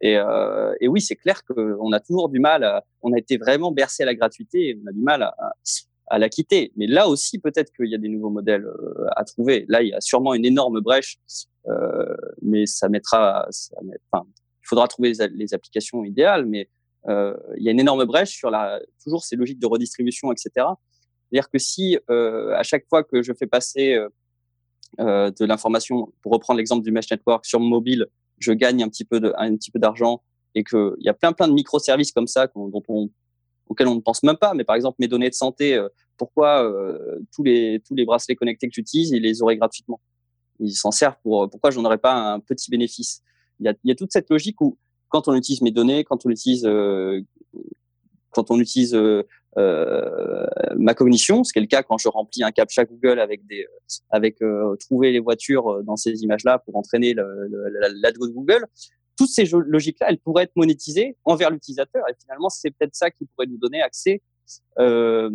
Et, euh, et oui, c'est clair qu'on a toujours du mal. À, on a été vraiment bercé à la gratuité et on a du mal à, à la quitter. Mais là aussi, peut-être qu'il y a des nouveaux modèles euh, à trouver. Là, il y a sûrement une énorme brèche, euh, mais ça mettra. Il faudra trouver les, applications idéales, mais euh, il y a une énorme brèche sur la toujours ces logiques de redistribution, etc. C'est-à-dire que si à chaque fois que je fais passer de l'information, pour reprendre l'exemple du mesh network sur mobile, je gagne un petit peu de, un petit peu d'argent et qu'il y a plein plein de microservices comme ça dont on, auxquels on ne pense même pas. Mais par exemple, mes données de santé, euh, pourquoi euh, tous les tous les bracelets connectés que j'utilise, ils les auraient gratuitement? Ils s'en servent pour pourquoi j'en aurais pas un petit bénéfice? Il y a, toute cette logique où quand on utilise mes données, quand on utilise quand on utilise euh, ma cognition, ce qui est le cas quand je remplis un captcha Google avec des, avec euh, trouver les voitures euh, dans ces images-là pour entraîner l'algo de Google. Toutes ces logiques-là, elles pourraient être monétisées envers l'utilisateur. Et finalement, c'est peut-être ça qui pourrait nous donner accès euh,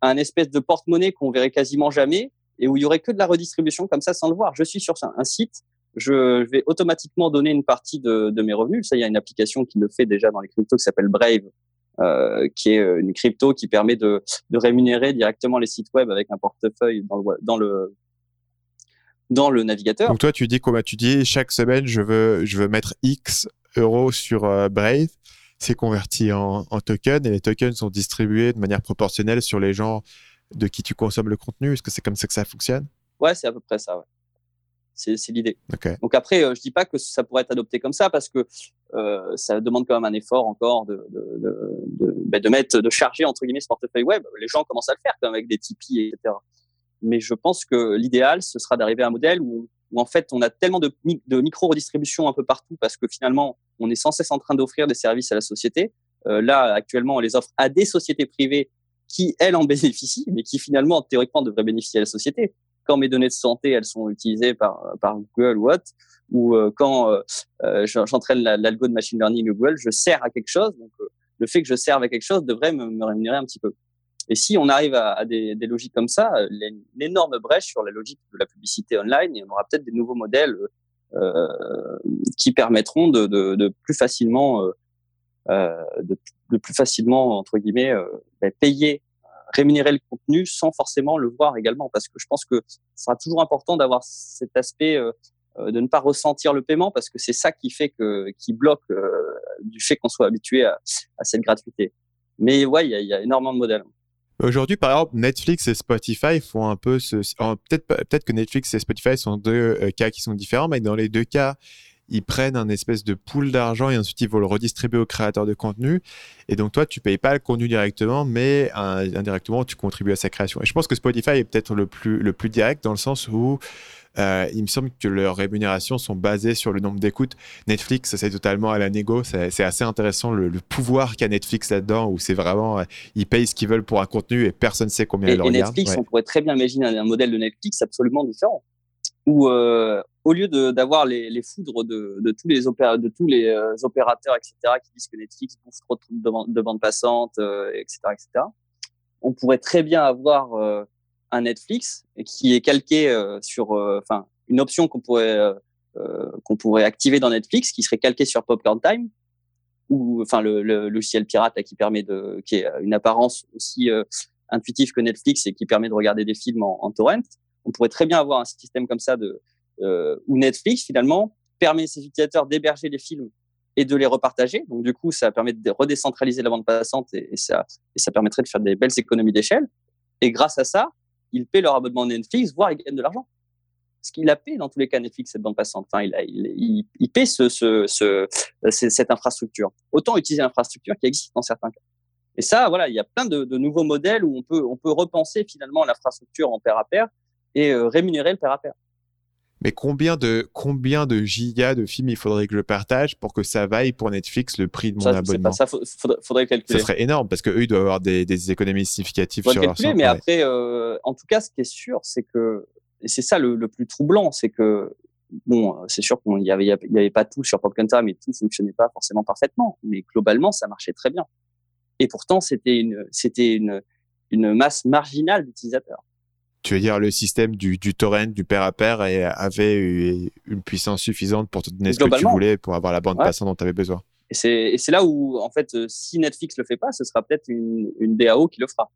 à un espèce de porte-monnaie qu'on verrait quasiment jamais et où il y aurait que de la redistribution comme ça sans le voir. Je suis sur un site, je vais automatiquement donner une partie de, mes revenus. Ça, il y a une application qui le fait déjà dans les cryptos qui s'appelle Brave, euh, qui est euh, une crypto qui permet de, de, rémunérer directement les sites web avec un portefeuille dans le, dans le, dans le navigateur. Donc toi, tu dis comment tu dis chaque semaine, je veux, je veux mettre X euros sur euh, Brave. C'est converti en, en tokens et les tokens sont distribués de manière proportionnelle sur les gens de qui tu consommes le contenu. Est-ce que c'est comme ça que ça fonctionne? Ouais, c'est à peu près ça. Ouais. C'est l'idée. Donc après, euh, je dis pas que ça pourrait être adopté comme ça parce que euh, ça demande quand même un effort encore de, de, de, de, ben, de mettre, de charger entre guillemets ce portefeuille web. Les gens commencent à le faire quand même avec des Tipeee, etc. Mais je pense que l'idéal, ce sera d'arriver à un modèle où, où, en fait, on a tellement de, micro-redistribution un peu partout parce que finalement, on est sans cesse en train d'offrir des services à la société. Euh, là, actuellement, on les offre à des sociétés privées qui, elles, en *laughs* bénéficient, mais qui finalement, théoriquement, devraient bénéficier à la société quand mes données de santé elles sont utilisées par par Google ou autre, ou euh, quand euh, euh j'entraîne l'algo de machine learning de Google, je sers à quelque chose. Donc euh, le fait que je serve à quelque chose devrait me, me rémunérer un petit peu. Et si on arrive à, des, des, logiques comme ça, il y a une, énorme brèche sur la logique de la publicité online et on aura peut-être des nouveaux modèles euh, qui permettront de, de, de plus facilement, euh, de, de, plus facilement entre guillemets ben, payer rémunérer le contenu sans forcément le voir également, parce que je pense que ce sera toujours important d'avoir cet aspect euh, euh, de ne pas ressentir le paiement, parce que c'est ça qui fait que qui bloque euh, du fait qu'on soit habitué à, à, cette gratuité. Mais ouais, il y y a, énormément de modèles. Aujourd'hui, par exemple, Netflix et Spotify font un peu ce. Peut-être que Netflix et Spotify sont deux cas qui sont différents, mais dans les deux cas, ils prennent un espèce de pool d'argent et ensuite ils vont le redistribuer aux créateurs de contenu. Et donc toi, tu payes pas le contenu directement, mais indirectement, tu contribues à sa création. Et je pense que Spotify est peut-être le plus direct dans le sens où euh, il me semble que leurs rémunérations sont basées sur le nombre d'écoutes. Netflix, c'est totalement à la négo. C'est assez intéressant le, pouvoir qu'a Netflix là-dedans, où c'est vraiment, euh, ils payent ce qu'ils veulent pour un contenu et personne ne sait combien ils le regardent. Et Netflix, on pourrait très bien imaginer un modèle de Netflix absolument différent où euh, au lieu d'avoir les, les, foudres de, de, tous les opéra, de tous les euh, opérateurs, etc., qui disent que Netflix bouffe trop de, de bandes passantes, etc., etc., on pourrait très bien avoir un Netflix qui est calqué sur, enfin, une option qu'on pourrait qu'on pourrait activer dans Netflix, qui serait calqué sur Popcorn Time, ou enfin le, logiciel pirate qui permet de, qui est une apparence aussi intuitive que Netflix et qui permet de regarder des films en, en torrent on pourrait très bien avoir un système comme ça de euh, où Netflix finalement permet à ses utilisateurs d'héberger les films et de les repartager. Donc du coup, ça permet de redécentraliser la bande passante et, ça et ça permettrait de faire des belles économies d'échelle. Et grâce à ça, ils paient leur abonnement Netflix, voire ils gagnent de l'argent. Parce qu'il a payé dans tous les cas Netflix cette bande passante. Il, a, paie ce, ce, ce, cette infrastructure. Autant utiliser l'infrastructure qui existe dans certains cas. Et ça, voilà, il y a plein de, nouveaux modèles où on peut, repenser finalement l'infrastructure en pair à pair et euh, rémunérer le père à père. Mais combien de combien de gigas de films il faudrait que je partage pour que ça vaille pour Netflix le prix de mon ça, abonnement? pas, Ça faudrait, faudrait, calculer. Ça serait énorme parce que eux ils doivent avoir des, des économies significatives sur calculer, leur Mais après, euh, en tout cas, ce qui est sûr, c'est que et c'est ça le, le, plus troublant, c'est que bon, c'est sûr qu'il y avait, y avait pas tout sur Popcorn Time et tout fonctionnait pas forcément parfaitement, mais globalement, ça marchait très bien. Et pourtant, c'était une, c'était une, une masse marginale d'utilisateurs. Tu veux dire le système du, du torrent, du pair à pair, et avait une puissance suffisante pour te donner ce que tu voulais, pour avoir la bande passante dont tu avais besoin. Et c'est là où, en fait, si Netflix le fait pas, ce sera peut-être une, une DAO qui le fera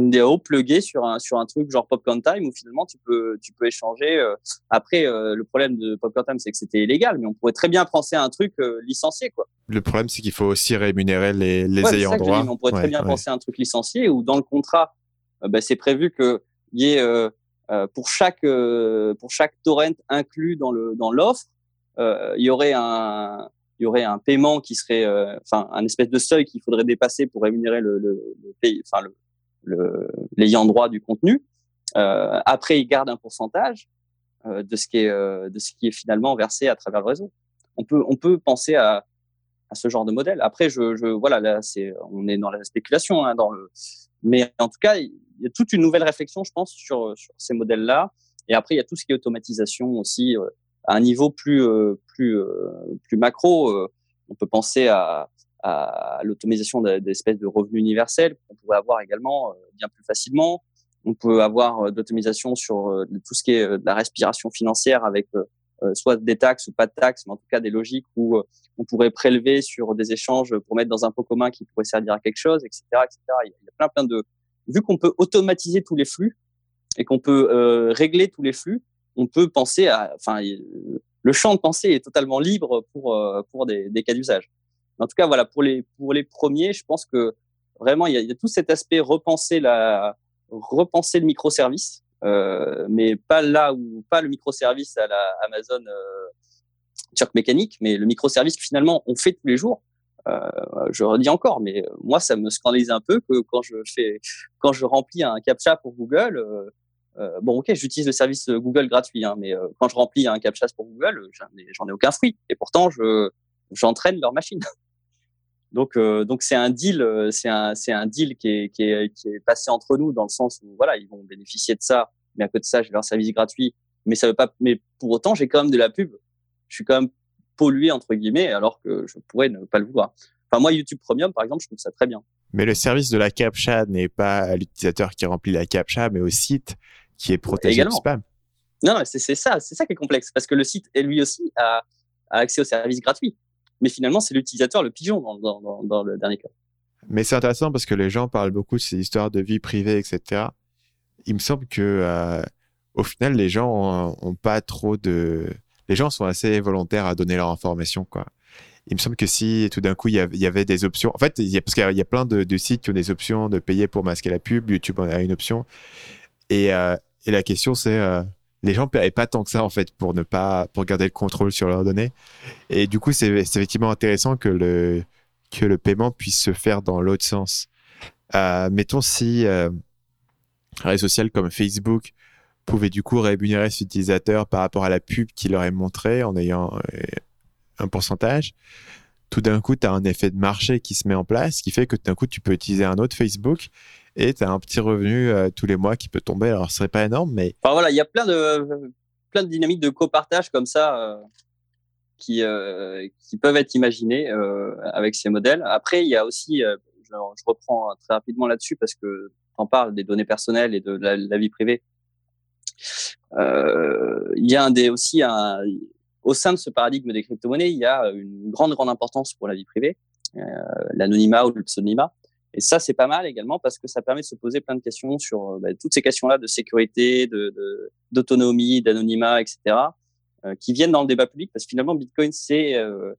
une DAO pluguée sur un sur un truc genre Popcorn Time où finalement tu peux tu peux échanger. Euh, après, euh, le problème de Popcorn Time, c'est que c'était illégal, mais on pourrait très bien penser à un truc euh, licencié, quoi. Le problème, c'est qu'il faut aussi rémunérer les, les ayants droit. on pourrait très bien penser à un truc licencié où dans le contrat, bah, c'est prévu que y ait pour chaque pour chaque torrent inclus dans le dans l'offre, il y aurait un il y aurait un paiement qui serait, enfin, un espèce de seuil qu'il faudrait dépasser pour rémunérer le, le, le pays, enfin, le, l'ayant droit du contenu. Euh, après, il garde un pourcentage euh, de ce qui est euh, de ce qui est finalement versé à travers le réseau. On peut on peut penser à, à ce genre de modèle. Après, je, je voilà, là, c'est on est dans la spéculation, hein, dans le. Mais en tout cas, il y a toute une nouvelle réflexion, je pense, sur sur ces modèles-là. Et après, il y a tout ce qui est automatisation aussi à un niveau plus plus plus macro. on peut penser à à l'automatisation d'espèces de revenus universels qu'on pourrait avoir également euh, bien plus facilement. On peut avoir euh, d'automatisation sur euh, tout ce qui est de la respiration financière avec soit des taxes ou pas de taxes, mais en tout cas des logiques où on pourrait prélever sur des échanges pour mettre dans un pot commun qui pourrait servir à quelque chose, etc., etc. Il y a plein, plein de vu qu'on peut automatiser tous les flux et qu'on peut régler tous les flux, on peut penser à, enfin, le champ de pensée est totalement libre pour pour des, cas d'usage en tout cas, voilà, pour les, pour les premiers, je pense que vraiment, il y a, il tout cet aspect repenser, la, repenser le microservice, euh, mais pas là où, pas le microservice à la Amazon euh, Turk Mécanique, mais le microservice que finalement on fait tous les jours. Euh, je redis encore, mais moi, ça me scandalise un peu que quand je fais, quand je remplis un captcha pour Google, euh, euh bon, ok, j'utilise le service Google gratuit, hein, mais euh, quand je remplis un captcha pour Google, j'en ai, ai, aucun fruit. Et pourtant, je j'entraîne leur machine. *laughs* Donc, euh, donc c'est un deal, euh, c'est un, c'est un deal qui est, qui est, qui est passé entre nous dans le sens où voilà, ils vont bénéficier de ça, mais à côté de ça, j'ai leur service gratuit. Mais ça veut pas, mais pour autant, j'ai quand même de la pub. Je suis quand même pollué entre guillemets, alors que je pourrais ne pas le vouloir. Enfin, moi, YouTube Premium, par exemple, je trouve ça très bien. Mais le service de la captcha n'est pas à l'utilisateur qui remplit la captcha, mais au site qui est protégé du spam. Non, non c'est ça, c'est ça qui est complexe, parce que le site, est lui aussi, a, a accès au service gratuit mais finalement, c'est l'utilisateur le pigeon dans, dans, dans, le dernier cas. Mais c'est intéressant parce que les gens parlent beaucoup de ces histoires de vie privée, etc. Il me semble que, euh, au final, les gens ont, pas trop de. Les gens sont assez volontaires à donner leur information. Il me semble que si tout d'un coup il y, avait, des options, en fait, il y a, parce qu'il y a plein de, sites qui ont des options de payer pour masquer la pub, YouTube en a une option, et, euh, la question c'est euh, les gens paient pas tant que ça en fait pour ne pas pour garder le contrôle sur leurs données. Et du coup c'est effectivement intéressant que le que le paiement puisse se faire dans l'autre sens. Euh, mettons si un réseau social comme Facebook pouvait du coup rémunérer ses utilisateurs par rapport à la pub qu'il leur est montré en ayant euh, un pourcentage tout d'un coup, tu as un effet de marché qui se met en place, qui fait que tout d'un coup, tu peux utiliser un autre Facebook et tu as un petit revenu euh, tous les mois qui peut tomber. Alors, ce serait pas énorme, mais. Enfin, voilà, il y a plein de, plein de dynamiques de copartage comme ça euh, qui, qui peuvent être imaginées avec ces modèles. Après, il y a aussi, je, reprends très rapidement là-dessus parce que tu en parles des données personnelles et de la vie privée. Il y a aussi au sein de ce paradigme des crypto-monnaies, il y a une grande, grande importance pour la vie privée, euh, l'anonymat ou le pseudonymat. Et ça, c'est pas mal également parce que ça permet de se poser plein de questions sur euh, bah, toutes ces questions-là de sécurité, d'autonomie, d'anonymat, etc., euh, qui viennent dans le débat public parce que finalement, Bitcoin, c'est euh,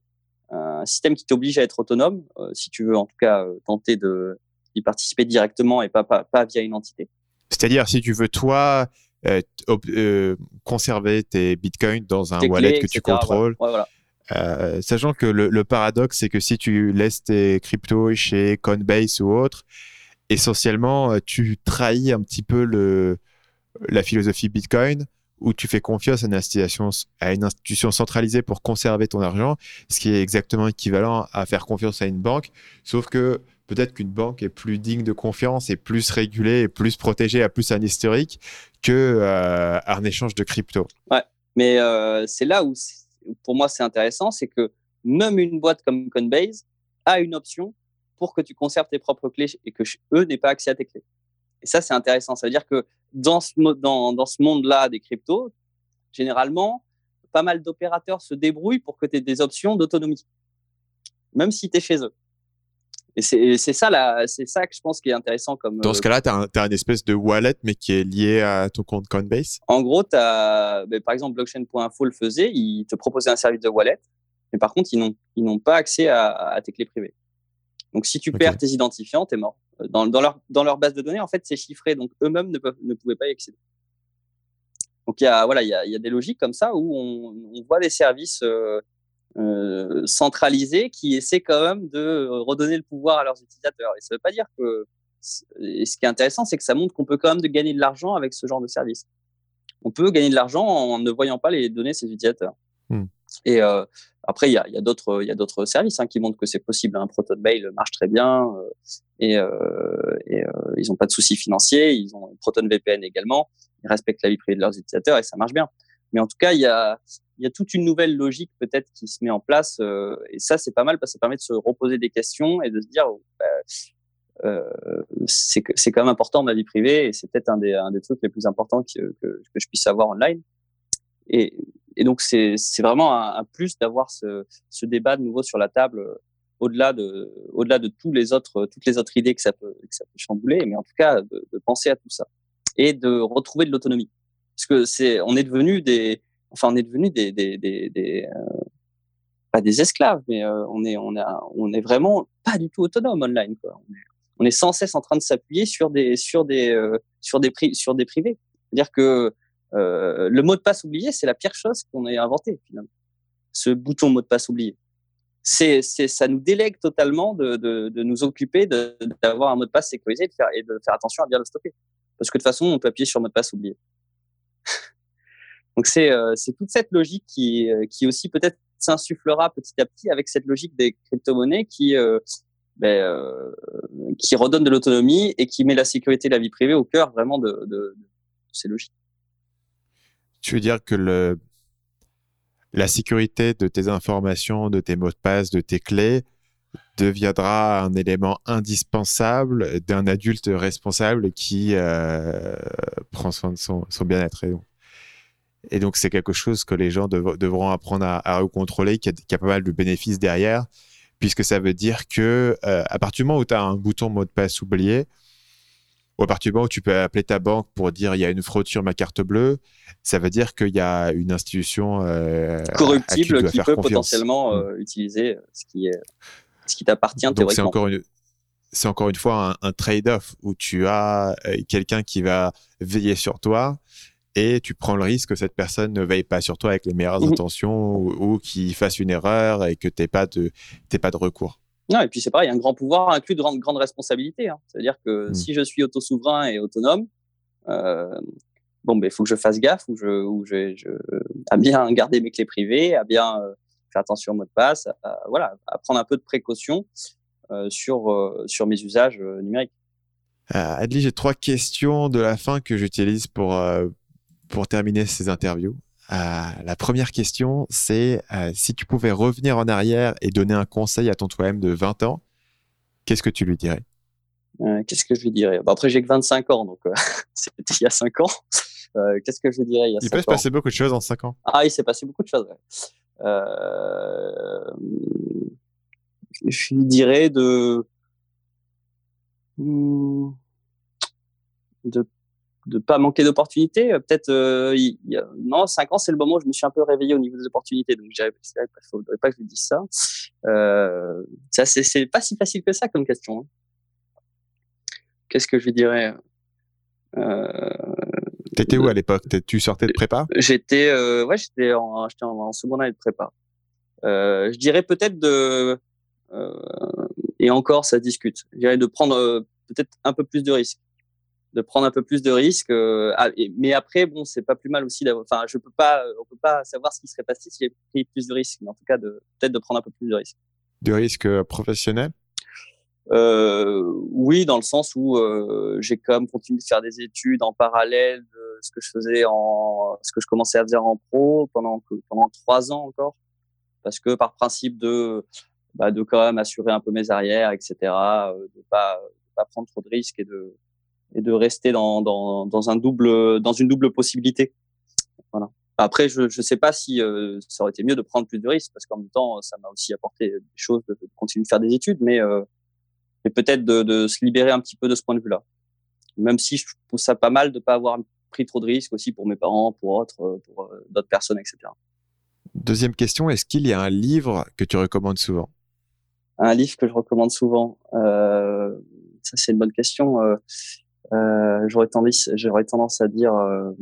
un système qui t'oblige à être autonome, euh, si tu veux en tout cas tenter de y participer directement et pas, via une entité. C'est-à-dire, si tu veux, toi, euh, euh, conserver tes bitcoins dans un wallet que tu contrôles. Euh, sachant que le, le paradoxe, c'est que si tu laisses tes cryptos chez Coinbase ou autre, essentiellement, tu trahis un petit peu le, la philosophie Bitcoin où tu fais confiance à une, institution, à une institution centralisée pour conserver ton argent, ce qui est exactement équivalent à faire confiance à une banque, sauf que peut-être qu'une banque est plus digne de confiance et plus régulée et plus protégée, a plus un historique que euh, un échange de crypto. Ouais, mais euh, c'est là où pour moi c'est intéressant, c'est que même une boîte comme Coinbase a une option pour que tu conserves tes propres clés et que eux n'aient pas accès à tes clés. Et ça, c'est intéressant. Ça veut dire que dans ce, dans ce monde-là des cryptos, généralement, pas mal d'opérateurs se débrouillent pour que tu aies des options d'autonomie, même si tu es chez eux. Et c'est ça, ça que je pense qui est intéressant. Comme, Dans ce euh, cas-là, tu as, une espèce de wallet, mais qui est lié à ton compte Coinbase? En gros, as, ben, par exemple, blockchain.info le faisait, ils te proposaient un service de wallet, mais par contre, ils n'ont pas accès à, tes clés privées. Donc, si tu perds tes identifiants, tu es mort. Dans, dans, leur, dans leur base de données, en fait, c'est chiffré, donc eux-mêmes ne, ne pouvaient pas y accéder. Donc, il y a, voilà, il y a, y a, des logiques comme ça où on, on voit des services euh, euh, centralisés qui essaient quand même de redonner le pouvoir à leurs utilisateurs. Et ça ne veut pas dire que. Et ce qui est intéressant, c'est que ça montre qu'on peut quand même de gagner de l'argent avec ce genre de service. On peut gagner de l'argent en ne voyant pas les données de ses utilisateurs. Hmm. Et euh, après, il y a, y a d'autres, services hein, qui montrent que c'est possible. Un Proton Mail marche très bien euh, et, euh, et euh, ils n'ont pas de soucis financiers. Ils ont Proton VPN également. Ils respectent la vie privée de leurs utilisateurs et ça marche bien. Mais en tout cas, il y a, y a toute une nouvelle logique peut-être qui se met en place. Euh, et ça, c'est pas mal parce que ça permet de se reposer des questions et de se dire, bah, euh, c'est quand même important ma vie privée et c'est peut-être un des, un des trucs les plus importants que, que, que je puisse avoir online. Et, et donc, c'est vraiment un, un plus d'avoir ce, ce, débat de nouveau sur la table euh, au-delà de, au-delà de tous les autres, toutes les autres idées que ça peut, que ça peut chambouler, mais en tout cas, de, de penser à tout ça et de retrouver de l'autonomie. Parce que on est devenu des, enfin, on est devenu des, euh, pas des esclaves, mais euh, on est, vraiment pas du tout autonome online. Quoi. On, est, sans cesse en train de s'appuyer sur des, sur des, euh, sur des, privés. C'est-à-dire que le mot de passe oublié, c'est la pire chose qu'on ait inventé finalement. Ce bouton mot de passe oublié. Ça nous délègue totalement de, nous occuper d'avoir un mot de passe sécurisé et de faire, et de faire attention à bien le stopper. Parce que de toute façon, on peut appuyer sur mot de passe oublié. Donc c'est, euh, c'est toute cette logique qui, euh, qui aussi peut-être s'insufflera petit à petit avec cette logique des crypto-monnaies qui, euh, ben, qui redonne de l'autonomie et qui met la sécurité et la vie privée au cœur vraiment de, ces logiques. Tu veux dire que le, la sécurité de tes informations, de tes mots de passe, de tes clés deviendra un élément indispensable d'un adulte responsable qui prend soin de son, son bien-être. Et donc, c'est quelque chose que les gens devront apprendre à, à recontrôler, qui a, qui a, pas mal de bénéfices derrière, puisque ça veut dire que euh, à partir du moment où tu as un bouton mot de passe oublié, ou à partir du moment où tu peux appeler ta banque pour dire il y a une fraude sur ma carte bleue, ça veut dire qu'il y a une institution euh, corruptible qui, peut potentiellement euh, mm. utiliser ce qui est ce qui t'appartient Donc c'est encore une c'est encore une fois un, un trade-off où tu as euh, quelqu'un qui va veiller sur toi et tu prends le risque que cette personne ne veille pas sur toi avec les meilleures mmh. intentions ou, ou qu'il fasse une erreur et que tu n'aies pas, de, pas de recours. Non, et puis c'est pareil, un grand pouvoir inclut de grandes, grandes responsabilités. Hein. C'est-à-dire que mmh. si je suis autosouverain et autonome, euh, bon, ben, il faut que je fasse gaffe, ou je, ou je, je, à bien *laughs* garder mes clés privées, à bien euh, faire attention au mot de passe, à, voilà, à prendre un peu de précaution euh, sur, euh, sur mes usages numériques. Adli, j'ai trois questions de la fin que j'utilise pour, pour terminer ces interviews. Euh, la première question, c'est euh, si tu pouvais revenir en arrière et donner un conseil à ton toi-même de 20 ans, qu'est-ce que tu lui dirais? Euh, Qu'est-ce que je lui dirais? Bah, Après, j'ai que 25 ans, donc *laughs* c'était il y a 5 ans. qu'est-ce que je lui dirais il y a Il peut se passer beaucoup de choses en 5 ans. Ah, il s'est passé beaucoup de choses. Ouais. je lui dirais de hmm, de de pas manquer d'opportunités. Euh, peut-être, euh, non, cinq ans, c'est le moment où je me suis un peu réveillé au niveau des opportunités. Donc, il faudrait pas que je dise ça. Euh, ça, c'est pas si facile que ça comme question. Hein. Qu'est-ce que je dirais euh, T'étais où à l'époque? Tu sortais de prépa? J'étais, euh, ouais, j'étais en, en, en, seconde année de prépa. Euh, je dirais peut-être de, et encore, ça discute. Je dirais de prendre peut-être un peu plus de risques de prendre un peu plus de risques. Euh, mais après, bon, c'est pas plus mal aussi d'avoir. Enfin, je peux pas, on peut pas savoir ce qui serait passé si j'ai pris plus de risques, mais en tout cas, de peut-être de prendre un peu plus de risques. De risques euh, professionnels? Euh, Oui, dans le sens où euh, j'ai quand même continué de faire des études en parallèle de ce que je faisais en, ce que je commençais à faire en pro pendant pendant trois ans encore, parce que par principe de bah, de quand même assurer un peu mes arrières, etc., de pas pas prendre trop de risques et de et de rester dans, dans, dans un double dans une double possibilité. Voilà. Après, je ne sais pas si euh, ça aurait été mieux de prendre plus de risques parce qu'en même temps, ça m'a aussi apporté des choses de, continuer de faire des études, mais, euh, mais peut-être de, de, se libérer un petit peu de ce point de vue-là. Même si je trouve ça pas mal de pas avoir pris trop de risques aussi pour mes parents, pour autres, pour euh, d'autres personnes, etc. Deuxième question, est-ce qu'il y a un livre que tu recommandes souvent? Un livre que je recommande souvent, euh, ça c'est une bonne question. Euh, euh, j'aurais tendance, j'aurais tendance à dire, euh,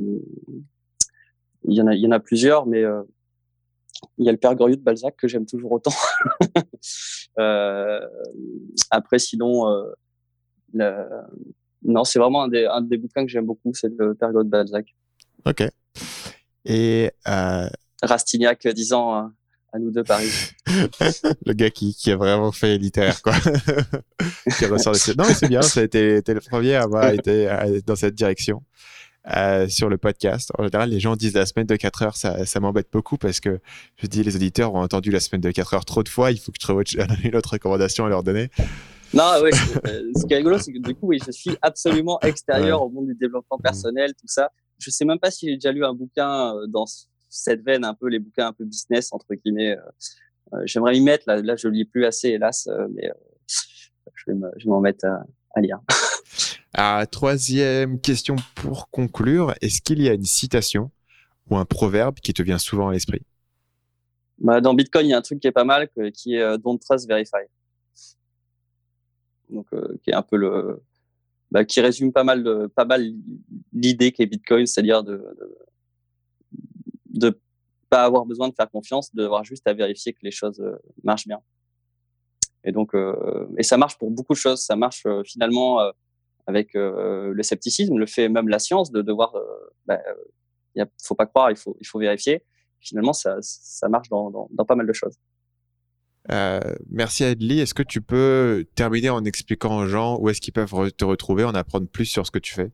il y en a, il y en a plusieurs, mais euh, il y a le Père Goriot de Balzac que j'aime toujours autant. *laughs* après, sinon, le, non, c'est vraiment un des, un des bouquins que j'aime beaucoup, c'est le Père Goriot de Balzac. Ok. Et Rastignac disant à nous deux Paris. *laughs* le gars qui, qui, a vraiment fait littéraire, quoi. *laughs* qui ressort Non, c'est bien, ça a été, été, le premier à avoir été dans cette direction. Euh, sur le podcast. En général, les gens disent la semaine de 4 heures, ça, ça m'embête beaucoup parce que je dis les auditeurs ont entendu la semaine de 4 heures trop de fois, il faut que je trouve *laughs* une autre recommandation à leur donner. Non, oui, euh, ce qui est rigolo, c'est que du coup, oui, je suis absolument extérieur au monde du développement personnel, tout ça. Je sais même pas si j'ai déjà lu un bouquin euh, dans cette veine un peu les bouquins un peu business entre guillemets. Euh, euh, j'aimerais y mettre là, là je lis plus assez hélas, euh, mais je vais m'en mettre à, lire. *laughs* ah, troisième question pour conclure, est-ce qu'il y a une citation ou un proverbe qui te vient souvent à l'esprit? Bah, Dans Bitcoin, il y a un truc qui est pas mal, qui est Don't Trust Verify. Donc, qui est un peu le, bah, qui résume pas mal, de, pas mal l'idée qu'est Bitcoin, c'est-à-dire de, de pas avoir besoin de faire confiance, d'avoir juste à vérifier que les choses euh, marchent bien. Et donc, euh, et ça marche pour beaucoup de choses. Ça marche euh, finalement avec le scepticisme, le fait même la science de devoir, bah, il faut pas croire, il faut, il faut vérifier. Finalement, ça, ça marche dans, dans, dans pas mal de choses. Merci Adli. Est-ce que tu peux terminer en expliquant aux gens où est-ce qu'ils peuvent te retrouver, en apprendre plus sur ce que tu fais?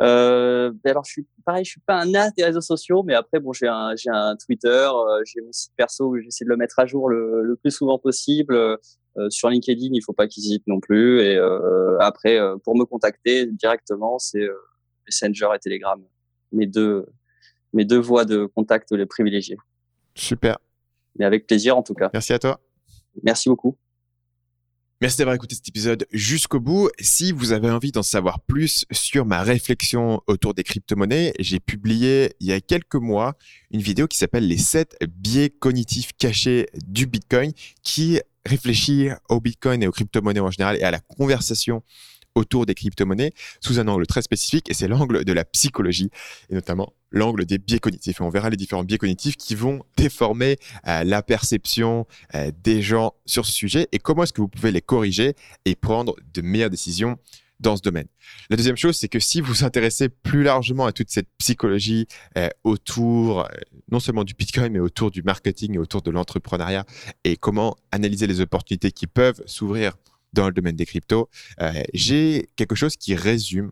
Euh, ben alors je suis pareil, je suis pas un as des réseaux sociaux, mais après bon j'ai un j'ai un Twitter, euh, j'ai mon site perso où j'essaie de le mettre à jour le, le plus souvent possible. Euh, sur LinkedIn, il faut pas qu'ils hésitent non plus. Et euh, après pour me contacter directement, c'est Messenger et Telegram, mes deux mes deux voies de contact les privilégiées. Super. Mais avec plaisir en tout cas. Merci à toi. Merci beaucoup. Merci d'avoir écouté cet épisode jusqu'au bout. Si vous avez envie d'en savoir plus sur ma réflexion autour des crypto-monnaies, j'ai publié il y a quelques mois une vidéo qui s'appelle les 7 biais cognitifs cachés du Bitcoin qui réfléchit au Bitcoin et aux crypto-monnaies en général et à la conversation autour des crypto-monnaies sous un angle très spécifique et c'est l'angle de la psychologie et notamment l'angle des biais cognitifs. Et on verra les différents biais cognitifs qui vont déformer euh, la perception euh, des gens sur ce sujet et comment est-ce que vous pouvez les corriger et prendre de meilleures décisions dans ce domaine. La deuxième chose, c'est que si vous vous intéressez plus largement à toute cette psychologie euh, autour non seulement du Bitcoin, mais autour du marketing et autour de l'entrepreneuriat et comment analyser les opportunités qui peuvent s'ouvrir dans le domaine des cryptos, euh, j'ai quelque chose qui résume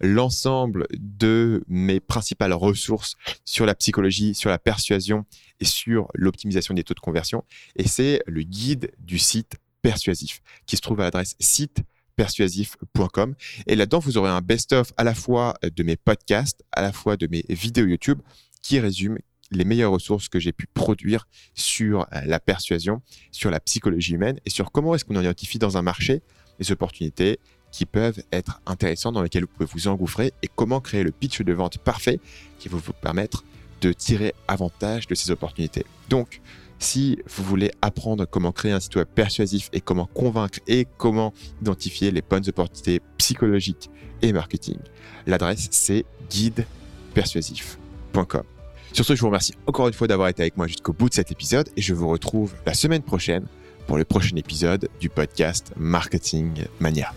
l'ensemble de mes principales ressources sur la psychologie, sur la persuasion et sur l'optimisation des taux de conversion. Et c'est le guide du site persuasif qui se trouve à l'adresse site persuasif.com. Et là-dedans, vous aurez un best-of à la fois de mes podcasts, à la fois de mes vidéos YouTube qui résument les meilleures ressources que j'ai pu produire sur euh, la persuasion, sur la psychologie humaine et sur comment est-ce qu'on identifie dans un marché les opportunités qui peuvent être intéressantes, dans lesquelles vous pouvez vous engouffrer et comment créer le pitch de vente parfait qui va vous permettre de tirer avantage de ces opportunités. Donc, si vous voulez apprendre comment créer un site web persuasif et comment convaincre et comment identifier les bonnes opportunités psychologiques et marketing, l'adresse c'est guidepersuasif.com. Sur ce, je vous remercie encore une fois d'avoir été avec moi jusqu'au bout de cet épisode et je vous retrouve la semaine prochaine pour le prochain épisode du podcast Marketing Mania.